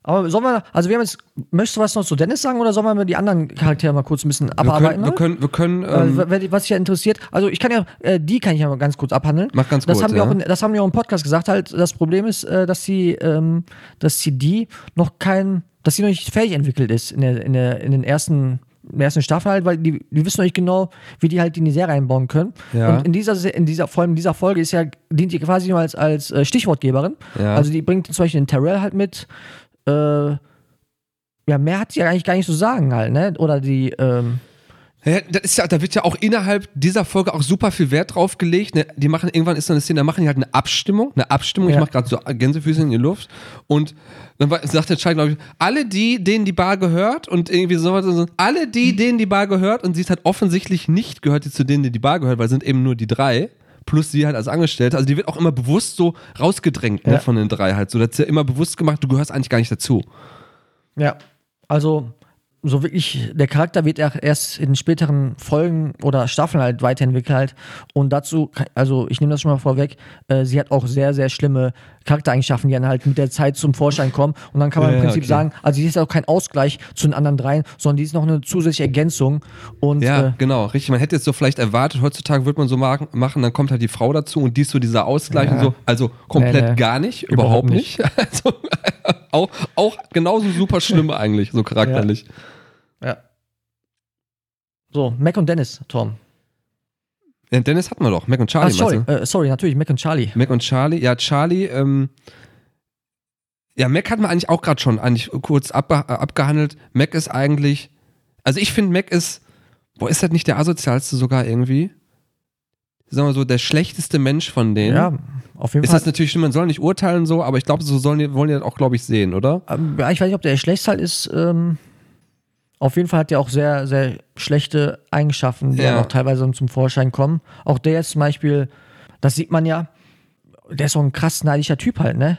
aber sollen wir, also wir haben jetzt, möchtest du was noch zu Dennis sagen oder sollen wir die anderen Charaktere mal kurz ein bisschen Wir abarbeiten? können, wir können, wir können Äh, ähm, w- was dich ja interessiert, also ich kann ja, äh, die kann ich ja mal ganz kurz abhandeln. Mach ganz das kurz, haben wir ja. auch in, Das haben wir auch im Podcast gesagt, halt, das Problem ist, äh, dass sie, ähm, dass sie die noch kein, dass sie noch nicht fertig entwickelt ist in, der, in, der, in den ersten, der ersten Staffel halt, weil die, die wissen noch nicht genau, wie die halt in die Serie einbauen können. Ja. Und in dieser, Se- in dieser, vor allem in dieser Folge ist ja, dient die quasi nur als, als äh, Stichwortgeberin. Ja. Also die bringt zum Beispiel den Terrell halt mit, äh, ja, mehr hat sie ja eigentlich gar nicht zu sagen halt, ne? Oder die, ähm, Ja, das ist ja, da wird ja auch innerhalb dieser Folge auch super viel Wert drauf gelegt. Ne? Die machen irgendwann ist so eine Szene, da machen die halt eine Abstimmung, eine Abstimmung. Ich Ja. mache gerade so Gänsefüße in die Luft und dann sagt der Chai, glaube ich, alle die, denen die Bar gehört und irgendwie sowas, so, alle die, denen die Bar gehört und sie ist halt offensichtlich nicht gehört die zu denen, die die Bar gehört, weil sind eben nur die drei. Plus sie halt als Angestellte. Also die wird auch immer bewusst so rausgedrängt ne, von den drei halt. So, das ist ja immer bewusst gemacht, du gehörst eigentlich gar nicht dazu. Ja, also so wirklich, der Charakter wird ja erst in späteren Folgen oder Staffeln halt weiterentwickelt halt. Und dazu, also ich nehme das schon mal vorweg, äh, sie hat auch sehr, sehr schlimme Charaktereigenschaften, die dann halt mit der Zeit zum Vorschein kommen. Und dann kann man Ja, im Prinzip okay. sagen, also sie ist auch kein Ausgleich zu den anderen dreien, sondern die ist noch eine zusätzliche Ergänzung. Und Ja, äh, genau, richtig. Man hätte jetzt so vielleicht erwartet, heutzutage wird man so ma- machen, dann kommt halt die Frau dazu und die ist so dieser Ausgleich Ja. und so. Also komplett Nee, nee. gar nicht, überhaupt, Überhaupt nicht. Also, auch, auch genauso super schlimm eigentlich, so charakterlich. ja. So, Mac und Dennis, Tom. Ja. Dennis hatten wir doch, Mac und Charlie. sorry, meinst du? äh, sorry, natürlich, Mac und Charlie. Mac und Charlie, ja, Charlie, ähm, ja, Mac hatten wir eigentlich auch gerade schon eigentlich kurz abbe äh, abgehandelt. Mac ist eigentlich, also ich finde, Mac ist, boah, ist das nicht der asozialste sogar irgendwie? Sagen wir so, der schlechteste Mensch von denen. Ja, auf jeden Ist Fall. das natürlich, man soll nicht urteilen so, aber ich glaube, so sollen die, wollen die das auch, glaube ich, sehen, oder? Ähm, Ja, ich weiß nicht, ob der schlecht halt ist. Ähm, auf jeden Fall hat er auch sehr, sehr schlechte Eigenschaften, die Ja. dann auch teilweise zum Vorschein kommen. Auch der ist zum Beispiel, das sieht man ja, der ist so ein krass neidischer Typ halt, ne?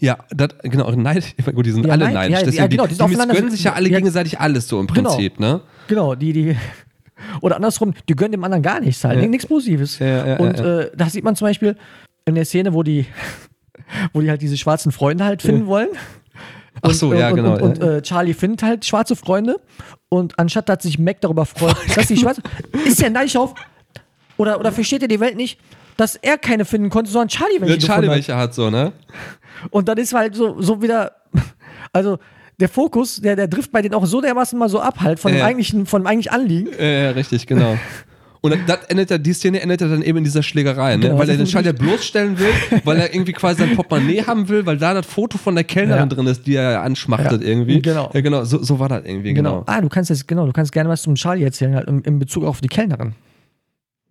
Ja, das, genau, Neid, gut, die sind Ja, alle Neid- neidisch. ja, deswegen, ja, genau, die die, die gönnen sich ja alle gegenseitig alles so im genau. Prinzip, ne? Genau, die, die. Oder andersrum, die gönnen dem anderen gar nichts halt, Ja. nichts Positives. Und Äh, da sieht man zum Beispiel in der Szene, wo die, wo die halt diese schwarzen Freunde halt finden wollen. Ach so, und, ja, und, genau. Und, und ja. äh, Charlie findet halt schwarze Freunde und anstatt dass sich Mac darüber freut, dass die schwarze. Ist der neidisch auf? Oder, oder versteht er die Welt nicht, dass er keine finden konnte, sondern Charlie welche Ja, Charlie hat? welche hat so, ne? Und dann ist halt so, so wieder. Also der Fokus, der, der trifft bei denen auch so dermaßen mal so ab, halt, von, dem, Ja. eigentlichen, von dem eigentlichen Anliegen. Ja, ja, richtig, genau. Und das endet ja, die Szene endet ja dann eben in dieser Schlägerei, ne? Genau, weil er den Schalter bloßstellen will, weil er irgendwie quasi sein Portemonnaie haben will, weil da das Foto von der Kellnerin Ja. drin ist, die er anschmachtet Ja, irgendwie. genau. Ja, genau, so, so war das irgendwie, Genau. genau. Ah, du kannst jetzt, genau, du kannst gerne was zum Charlie erzählen, halt, in, in Bezug auf die Kellnerin.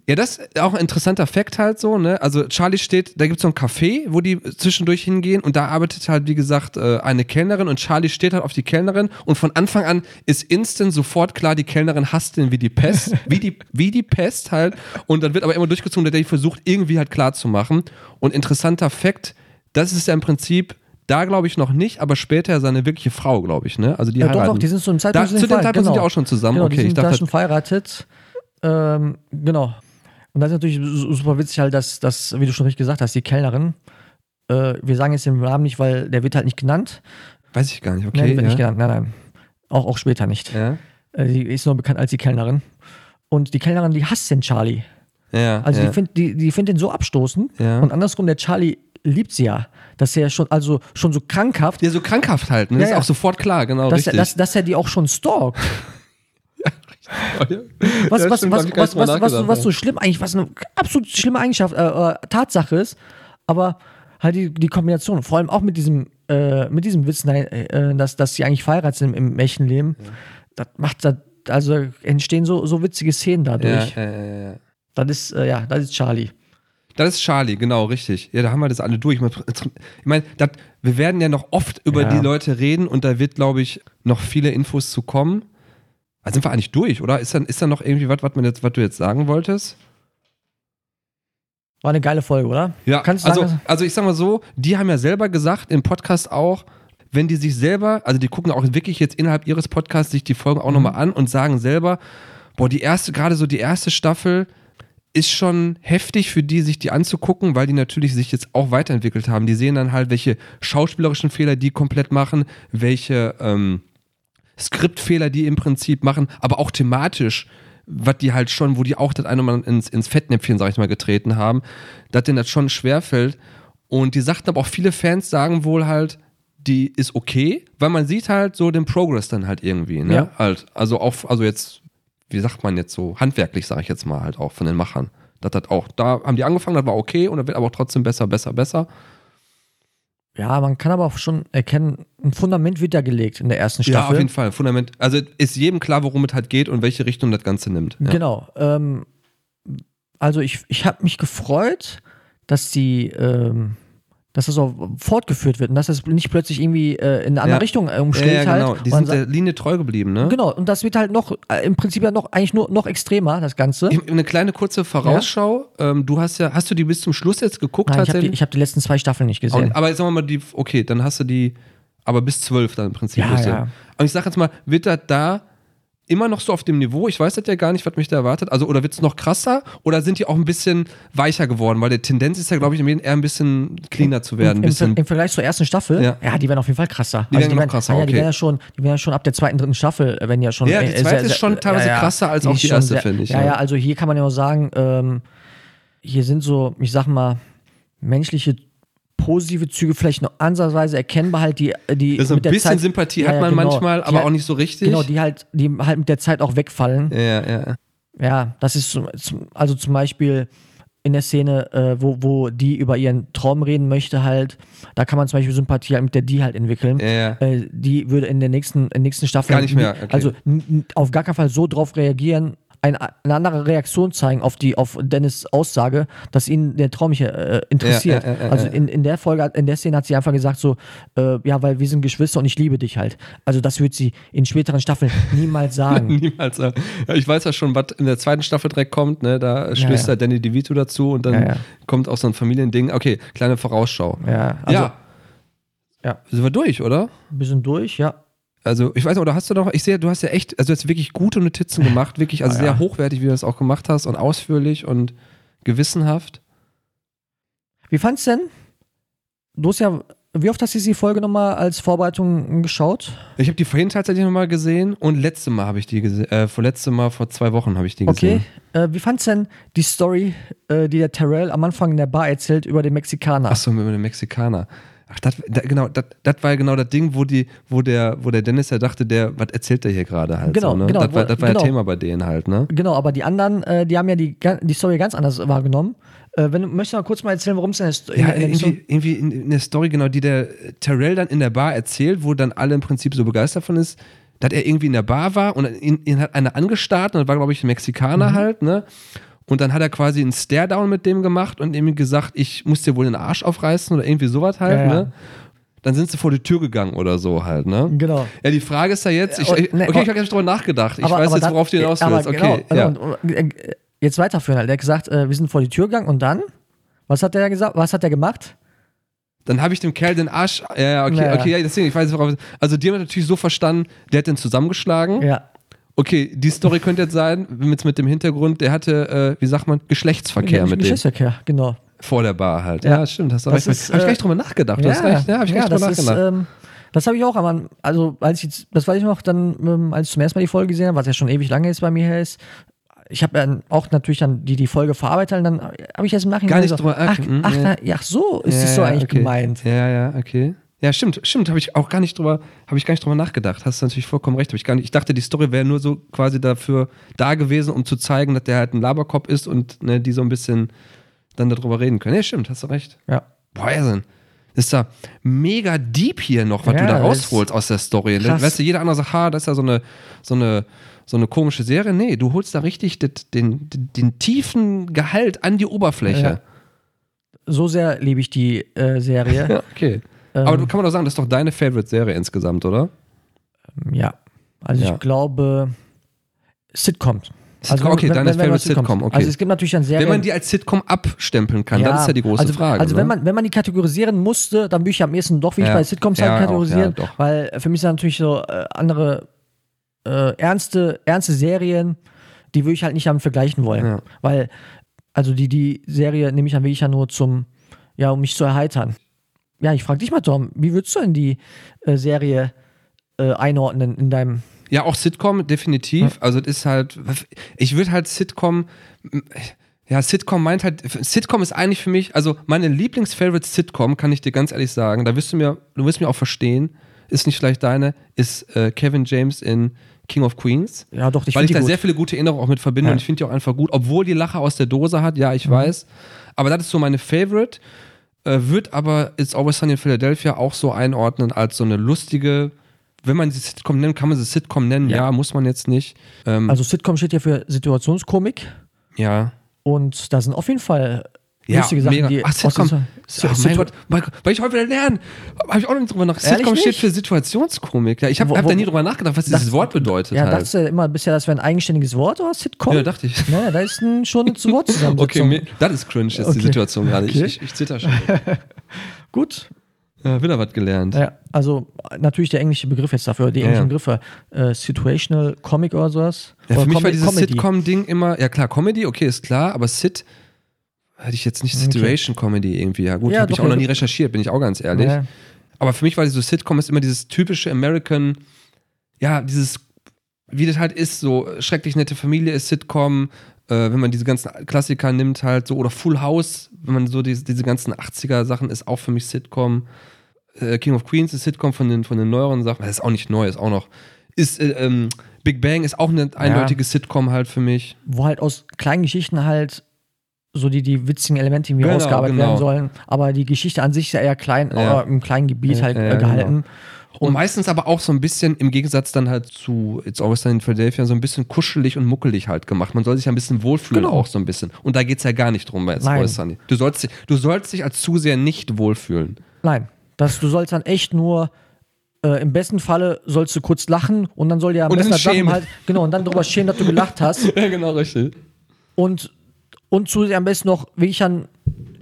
Ja, das ist auch ein interessanter Fakt halt so, ne? Also Charlie steht, da gibt es so ein Café, wo die zwischendurch hingehen und da arbeitet halt, wie gesagt, äh, eine Kellnerin und Charlie steht halt auf die Kellnerin und von Anfang an ist instant sofort klar, die Kellnerin hasst den wie die Pest, wie die, wie die Pest halt und dann wird aber immer durchgezogen, der versucht irgendwie halt klar zu machen und interessanter Fakt, das ist ja im Prinzip da glaube ich noch nicht, aber später seine wirkliche Frau, glaube ich, ne? Also die Ja, doch, heiraten. doch, die sind zu dem da, Zeitpunkt zu dem Zeitpunkt sind die auch schon zusammen. Genau, okay, die sind ich da dachte, schon verheiratet. Ähm, genau. Und das ist natürlich su- super witzig halt, dass, dass, wie du schon richtig gesagt hast, die Kellnerin, äh, wir sagen jetzt den Namen nicht, weil der wird halt nicht genannt. weiß ich gar nicht, Nein, okay. die wird ja. nicht genannt, nein, nein. Auch, auch später nicht. Ja. Äh, die ist nur bekannt als die Kellnerin. Und die Kellnerin, die hasst den Charlie. Ja, Also ja. die findet die, die find den so abstoßend. Ja. Und andersrum, der Charlie liebt sie ja. Dass er schon, also schon so krankhaft, Ja, so krankhaft halt, ne? Ja. ist auch sofort klar, genau, dass, richtig. er, dass, dass er die auch schon stalkt. Was, Ja, was, was, ich was, was, was, was, ja. so schlimm eigentlich, was eine absolut schlimme Eigenschaft, äh, äh, Tatsache ist, aber halt die, die Kombination, vor allem auch mit diesem, äh, mit diesem Witz, nein, äh, dass, dass sie eigentlich verheiratet sind im, im echten Leben, das macht das, also entstehen so, so witzige Szenen Ja, dadurch. ja, ja, ja. Das ist, äh, ja, das ist Charlie. Das ist Charlie, genau, richtig. Ja, da haben wir das alle durch. Ich meine, das, wir werden ja noch oft über Ja. die Leute reden und da wird, glaube ich, noch viele Infos zu kommen. Also sind wir eigentlich durch, oder? Ist da, ist da noch irgendwie was, was, man jetzt, was du jetzt sagen wolltest? War eine geile Folge, oder? Ja, Kannst du also, sagen, also ich sag mal so, die haben ja selber gesagt, im Podcast auch, wenn die sich selber, also die gucken auch wirklich jetzt innerhalb ihres Podcasts sich die Folgen auch Mhm. nochmal an und sagen selber, boah, die erste, gerade so die erste Staffel ist schon heftig für die, sich die anzugucken, weil die natürlich sich jetzt auch weiterentwickelt haben. Die sehen dann halt, welche schauspielerischen Fehler die komplett machen, welche ähm, Skriptfehler die im Prinzip machen, aber auch thematisch, was die halt schon, wo die auch das eine Mal ins, ins Fettnäpfchen, sag ich mal, getreten haben, dass denen das schon schwerfällt. Und die sagten aber auch, viele Fans sagen wohl halt, die ist okay, weil man sieht halt so den Progress dann halt irgendwie, ne? Ja. Halt, also auch, also jetzt, wie sagt man jetzt so, handwerklich, sage ich jetzt mal halt auch von den Machern. Das hat auch, da haben die angefangen, das war okay und dann wird aber auch trotzdem besser, besser, besser. Ja, man kann aber auch schon erkennen, ein Fundament wird ja gelegt in der ersten Ja, auf Staffel. jeden Fall. Fundament. Also ist jedem klar, worum es halt geht und welche Richtung das Ganze nimmt. Ja. Genau. Ähm, also ich, ich habe mich gefreut, dass die, ähm, dass das auch fortgeführt wird und dass das nicht plötzlich irgendwie äh, in eine andere Ja. Richtung äh, Ja, umschlägt ja, genau. halt. Die Und man sind der Linie treu geblieben, ne? genau, und das wird halt noch, äh, im Prinzip ja noch, eigentlich nur noch extremer, das Ganze. Ich, eine kleine kurze Vorausschau. Ähm, du hast ja, hast du die bis zum Schluss jetzt geguckt Nein, ich habe die, ich hab die letzten zwei Staffeln nicht gesehen. Und, aber jetzt sagen wir mal, die, okay, dann hast du die, aber bis zwölf dann im Prinzip. Ja, ja. Und ich sag jetzt mal, wird das da immer noch so auf dem Niveau? Ich weiß das ja gar nicht, was mich da erwartet. Also, oder wird es noch krasser? Oder sind die auch ein bisschen weicher geworden? Weil die Tendenz ist ja, glaube ich, eher ein bisschen cleaner zu werden. Im, Ver- Im Vergleich zur ersten Staffel, Ja. ja, die werden auf jeden Fall krasser. Die werden noch werden, krasser, ja, ja, die okay. werden ja schon, die werden ja schon ab der zweiten, dritten Staffel, äh, wenn ja schon. Ja, die äh, zweite sehr, ist schon teilweise krasser als auch die erste, finde ich, Ja, ja. ja, also hier kann man ja auch sagen, ähm, hier sind so, ich sag mal, menschliche positive Züge vielleicht noch ansatzweise erkennbar halt, die, die also ein mit der bisschen Zeit, Sympathie Ja, hat man genau. manchmal, aber halt- auch nicht so richtig. Genau, die halt, die halt mit der Zeit auch wegfallen. ja, ja, ja. Das ist also zum Beispiel in der Szene, äh, wo, wo die über ihren Traum reden möchte, halt, da kann man zum Beispiel Sympathie halt mit der die halt entwickeln. Ja, ja. Äh, die würde in der nächsten, in der nächsten Staffel Gar nicht mehr, okay. also auf gar keinen Fall so drauf reagieren, ein, eine andere Reaktion zeigen auf die auf Dennis Aussage, dass ihn der Traum nicht äh, interessiert. Ja, ja, ja, ja, also ja. in, in der Folge, in der Szene hat sie einfach gesagt so, äh, ja, weil wir sind Geschwister und ich liebe dich halt. Also das wird sie in späteren Staffeln niemals sagen. Niemals. äh, Ja, ich weiß ja schon, was in der zweiten Staffel direkt kommt. Ne? Da stößt ja. da Danny DeVito dazu und dann Ja, ja. kommt auch so ein Familiending. Okay, kleine Vorausschau. ja, also ja. Ja. Sind wir durch, oder? ein bisschen durch, ja. Also, ich weiß nicht, oder hast du noch, ich sehe, du hast ja echt, also jetzt wirklich gute Notizen gemacht, wirklich, also Ah, sehr ja. hochwertig, wie du das auch gemacht hast und ausführlich und gewissenhaft. Wie fand's denn du hast ja, wie oft hast du die Folge nochmal als Vorbereitung geschaut? Ich habe die vorhin tatsächlich nochmal gesehen und letzte Mal habe ich die gesehen, äh, vorletzte Mal vor zwei Wochen habe ich die Okay. gesehen. Äh, wie fandst du denn die Story, äh, die der Terrell am Anfang in der Bar erzählt über den Mexikaner? Achso, mit dem Mexikaner. Ach, das, da, genau, das, das war genau das Ding, wo die, wo der, wo der Dennis ja dachte, der, was erzählt der hier gerade halt Genau, so, ne? genau, Das war, das war genau. ja Thema bei denen halt, ne? Genau, aber die anderen, äh, die haben ja die, die Story ganz anders wahrgenommen. Äh, wenn du möchtest du mal kurz mal erzählen, worum es denn ist. Ja, irgendwie, irgendwie in, in der Story, genau, die der Terrell dann in der Bar erzählt, wo dann alle im Prinzip so begeistert von ist, dass er irgendwie in der Bar war und ihn, ihn hat einer angestarrt und das war, glaube ich, ein Mexikaner Mhm. halt, ne? Und dann hat er quasi einen Stare-Down mit dem gemacht und ihm gesagt, ich muss dir wohl den Arsch aufreißen oder irgendwie sowas halt, Ja, ja. ne? Dann sind sie vor die Tür gegangen oder so halt, ne? Genau. Ja, die Frage ist ja jetzt, ich, ich, ne, okay, ich habe jetzt drüber nachgedacht. Ich Aber- weiß aber jetzt, worauf du hinaus willst. genau, Okay, also, ja. und, und, äh, jetzt weiterführen halt. Der hat gesagt, äh, wir sind vor die Tür gegangen und dann? Was hat der gesagt? Was hat der gemacht? Dann habe ich dem Kerl den Arsch. Ja, ja, okay, Naja. okay, ja, deswegen, ich weiß nicht, worauf. Also, die haben natürlich so verstanden, der hat den zusammengeschlagen. Ja. Okay, die Story könnte jetzt sein, mit, mit dem Hintergrund, der hatte, äh, wie sagt man, Geschlechtsverkehr mit dem. Geschlechtsverkehr, genau. Vor der Bar halt. Ja. Ja, stimmt, hast du Das recht. ist, Habe ich äh, gar nicht drüber nachgedacht. Du hast recht. Ja, habe ich gar nicht das drüber ist, nachgedacht. ähm, das habe ich auch am also als ich jetzt, das weiß ich noch dann, ähm, als ich zum ersten Mal die Folge gesehen habe, was ja schon ewig lange jetzt bei mir her ist. Ich habe ja auch natürlich dann die, die Folge verarbeitet und dann habe ich erst im Nachhinein Gar nicht so, drüber- ach, ach, ja. ja, ach so ist ja, es so ja, eigentlich okay. gemeint. Ja, ja, okay. Ja, stimmt, stimmt, habe ich auch gar nicht drüber, habe ich gar nicht drüber nachgedacht. Hast du natürlich vollkommen recht. Ich, gar nicht, ich dachte, die Story wäre nur so quasi dafür da gewesen, um zu zeigen, dass der halt ein Laberkopf ist und ne, die so ein bisschen dann darüber reden können. Ja, stimmt, hast du recht. Ja. Boah. Das ist da mega deep hier noch, was Ja, du da rausholst aus der Story. krass. Weißt du, jeder andere sagt, ha, das ist ja so eine, so eine, so eine komische Serie. Nee, du holst da richtig den, den, den tiefen Gehalt an die Oberfläche. Ja. So sehr liebe ich die äh, Serie. Ja, okay. Ähm, Aber du kann man doch sagen, das ist doch deine Favorite-Serie insgesamt, oder? Ja. Also Ja. ich glaube Sitcom. Sitcom, okay, deine wir Favorite Sitcoms- Sitcom, okay. Also es gibt natürlich dann Serien. Wenn man die als Sitcom abstempeln kann, das ist ja die große also, Frage. Also ne? wenn man, wenn man die kategorisieren musste, dann würde ich am ehesten doch wie ich Ja. bei Sitcoms Ja, halt auch, kategorisieren, ja, doch. weil für mich sind natürlich so äh, andere äh, ernste, ernste Serien, die würde ich halt nicht damit vergleichen wollen. Ja. Weil, also die, die Serie nehme ich dann wirklich ja nur zum, ja, um mich zu erheitern. Ja, ich frage dich mal, Tom, wie würdest du denn die äh, Serie äh, einordnen in deinem Ja, auch Sitcom, definitiv. Also das ist halt, ich würde halt Sitcom, ja, Sitcom meint halt, Sitcom ist eigentlich für mich, also meine Lieblings-Favorite Sitcom, kann ich dir ganz ehrlich sagen, da wirst du mir, du wirst mir auch verstehen, ist nicht vielleicht deine, ist äh, Kevin James in King of Queens. Ja, doch, ich weil ich da die sehr gut. viele gute Erinnerungen auch mit verbinde Ja. und ich finde die auch einfach gut, obwohl die Lache aus der Dose hat, ja, Mhm. ich weiß. Aber das ist so meine Favorite. Äh, wird aber It's Always Sunny in Philadelphia auch so einordnen als so eine lustige, wenn man sie Sitcom nennt, kann man sie Sitcom nennen, ja, Ja. muss man jetzt nicht. Ähm, Also Sitcom steht ja für Situationskomik ja. und da sind auf jeden Fall Ja, lustige Sachen, mega. die Ach, Sitcom. Oh, mein Gott, mein Gott, weil ich heute wieder lernen. Habe ich auch noch nicht drüber nachgedacht. Sitcom steht für Situationskomik. Ja, ich habe hab da nie drüber nachgedacht, was dieses Wort bedeutet Ja, halt. dachtest du immer bisher, das wäre ein eigenständiges Wort oder Sitcom? Ja, dachte ich. Naja, da ist ein, schon eine Wortzusammensetzung. Okay, mir, das ist cringe jetzt die Okay. Situation gerade. Ich, Okay. ich, ich zitter schon. Gut. Ja, wieder was gelernt. Ja, also natürlich der englische Begriff jetzt dafür, die Ja, englischen ja. Begriffe. Äh, Situational Comic oder sowas. Ja, oder für mich Com- war dieses. Sitcom-Ding immer, ja klar, Comedy, okay, ist klar, aber Sit hätte ich jetzt nicht Okay. Situation-Comedy irgendwie. Ja, gut, Ja, habe ich auch noch ja. nie recherchiert, bin ich auch ganz ehrlich. Ja. Aber für mich war so Sitcom ist immer dieses typische American, ja, dieses, wie das halt ist, so schrecklich nette Familie ist Sitcom, äh, wenn man diese ganzen Klassiker nimmt halt so, oder Full House, wenn man so diese, diese ganzen 80er Sachen ist auch für mich Sitcom. Äh, King of Queens ist Sitcom von den, von den neueren Sachen, das ist auch nicht neu, ist auch noch, ist, äh, ähm, Big Bang ist auch eine eindeutige Sitcom halt für mich. Wo halt aus kleinen Geschichten halt so die, die witzigen Elemente irgendwie Genau, rausgearbeitet genau. werden sollen. Aber die Geschichte an sich ist ja eher klein, Ja. im kleinen Gebiet halt Ja, äh, ja, gehalten. Und meistens aber auch so ein bisschen, im Gegensatz dann halt zu It's Always Sunny in Philadelphia, so ein bisschen kuschelig und muckelig halt gemacht. Man soll sich ja ein bisschen wohlfühlen Genau. auch so ein bisschen. Und da geht es ja gar nicht drum bei It's Nein. Always Sunny. Du sollst, dich- du sollst dich als Zuseher nicht wohlfühlen. Nein, das, du sollst dann echt nur äh, im besten Falle sollst du kurz lachen und dann soll dir am Und besten schämen. halt genau und dann darüber schämen, dass du gelacht hast Ja, genau, richtig. und und zu am besten noch wirklich an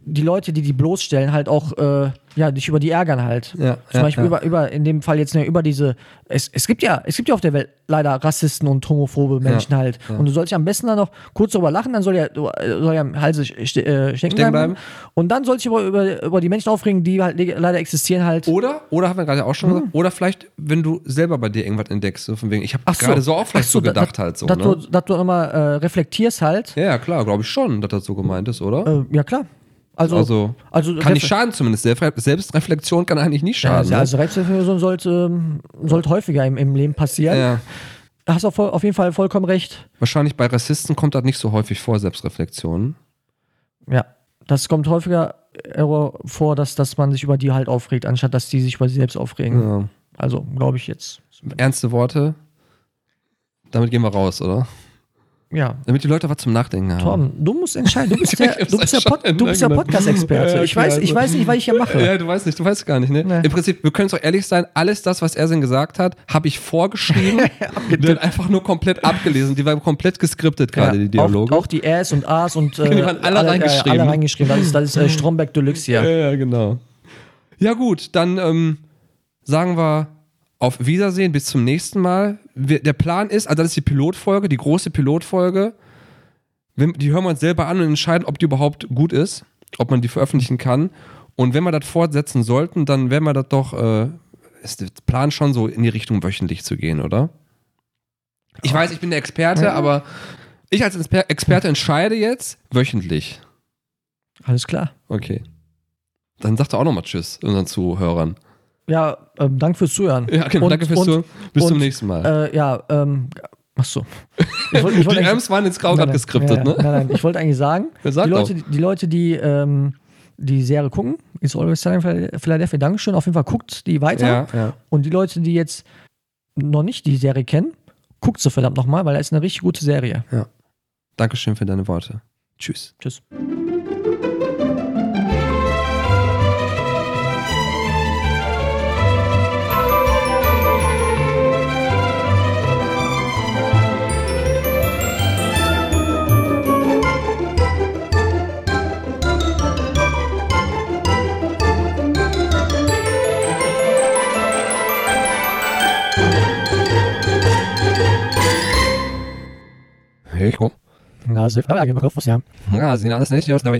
die Leute, die die bloßstellen, halt auch äh, ja, dich über die ärgern halt. Ja, Zum ja, Beispiel ja. Über, über, in dem Fall jetzt ne, über diese, es, es gibt ja, es gibt ja auf der Welt leider Rassisten und homophobe Menschen halt. Und du sollst ja am besten dann noch kurz darüber lachen, dann soll ja, du, äh, soll ja im Halse äh, stecken bleiben. bleiben. Und dann sollst du über, über, über die Menschen aufregen, die halt le- leider existieren halt. Oder, oder haben wir gerade auch schon Mhm. gesagt, oder vielleicht, wenn du selber bei dir irgendwas entdeckst, so von wegen, ich habe Ach so. gerade so auch vielleicht so, so da- gedacht da- halt so. Dass Ne? du, dass du immer äh, reflektierst halt. Ja, ja, klar, glaube ich schon, dass das so gemeint ist, oder? Äh, ja, klar. Also, also, also kann nicht schaden zumindest. Selbst- Selbstreflexion kann eigentlich nicht Ja, schaden. also, ne? also Selbstreflexion sollte, ähm, sollte häufiger im, im Leben passieren. ja. Da hast du auf, jeden Fall vollkommen recht. Wahrscheinlich bei Rassisten kommt das nicht so häufig vor, Selbstreflexion. Ja, das kommt häufiger äh, vor, dass, dass man sich über die halt aufregt, anstatt dass die sich über sich selbst aufregen. Ja. Also, glaube ich jetzt. Ernste Worte. Damit gehen wir raus, oder? Ja. Damit die Leute was zum Nachdenken haben. Tom, du musst entscheiden. Du bist der, Ich du bist der, Pod, du bist ja, der. Podcast-Experte. Ja, ich, weiß, ich also- weiß nicht, was ich hier mache. Ja, du weißt nicht, du weißt gar nicht, ne? Nee. Im Prinzip, wir können es doch ehrlich sein, alles das, was Ersin gesagt hat, habe ich vorgeschrieben. der hat einfach nur komplett abgelesen. Die waren komplett geskriptet gerade, die Dialoge. Auch, auch die Äs und As und äh, Die waren alle reingeschrieben. alle reingeschrieben. Das ist, das ist äh, Stromberg Deluxe hier. ja, ja, genau. Ja, gut, dann ähm, sagen wir auf Wiedersehen, bis zum nächsten Mal. Wir, der Plan ist, also das ist die Pilotfolge, die große Pilotfolge. Die hören wir uns selber an und entscheiden, ob die überhaupt gut ist, ob man die veröffentlichen kann. Und wenn wir das fortsetzen sollten, dann werden wir das doch, äh, ist der Plan schon so in die Richtung wöchentlich zu gehen, oder? Ich weiß, ich bin der Experte, aber ich als Exper Experte entscheide jetzt wöchentlich. Alles klar. Okay. Dann sagt er auch nochmal Tschüss unseren Zuhörern. Ja, ähm, danke fürs Zuhören. Ja, genau. Und- Danke fürs und- Zuhören. Bis zum und, nächsten Mal. Äh, ja, ähm, ach so. Ich wollte- ich die wollte eigentlich- Rams waren jetzt grau gerade geskriptet, ja, ne? Nein, nein, ich wollte eigentlich sagen, Ja, sag die. Leute, die Leute, die ähm, die Serie gucken, ist Always Sunny Philadelphia, Dankeschön, auf jeden Fall guckt die weiter. Ja, ja. Und die Leute, die jetzt noch nicht die Serie kennen, guckt sie verdammt nochmal, weil das ist eine richtig gute Serie. Dankeschön für deine Worte. Tschüss. Tschüss. Hey, komm. Na, so, ja. Ja, sehen alles nicht aus, aber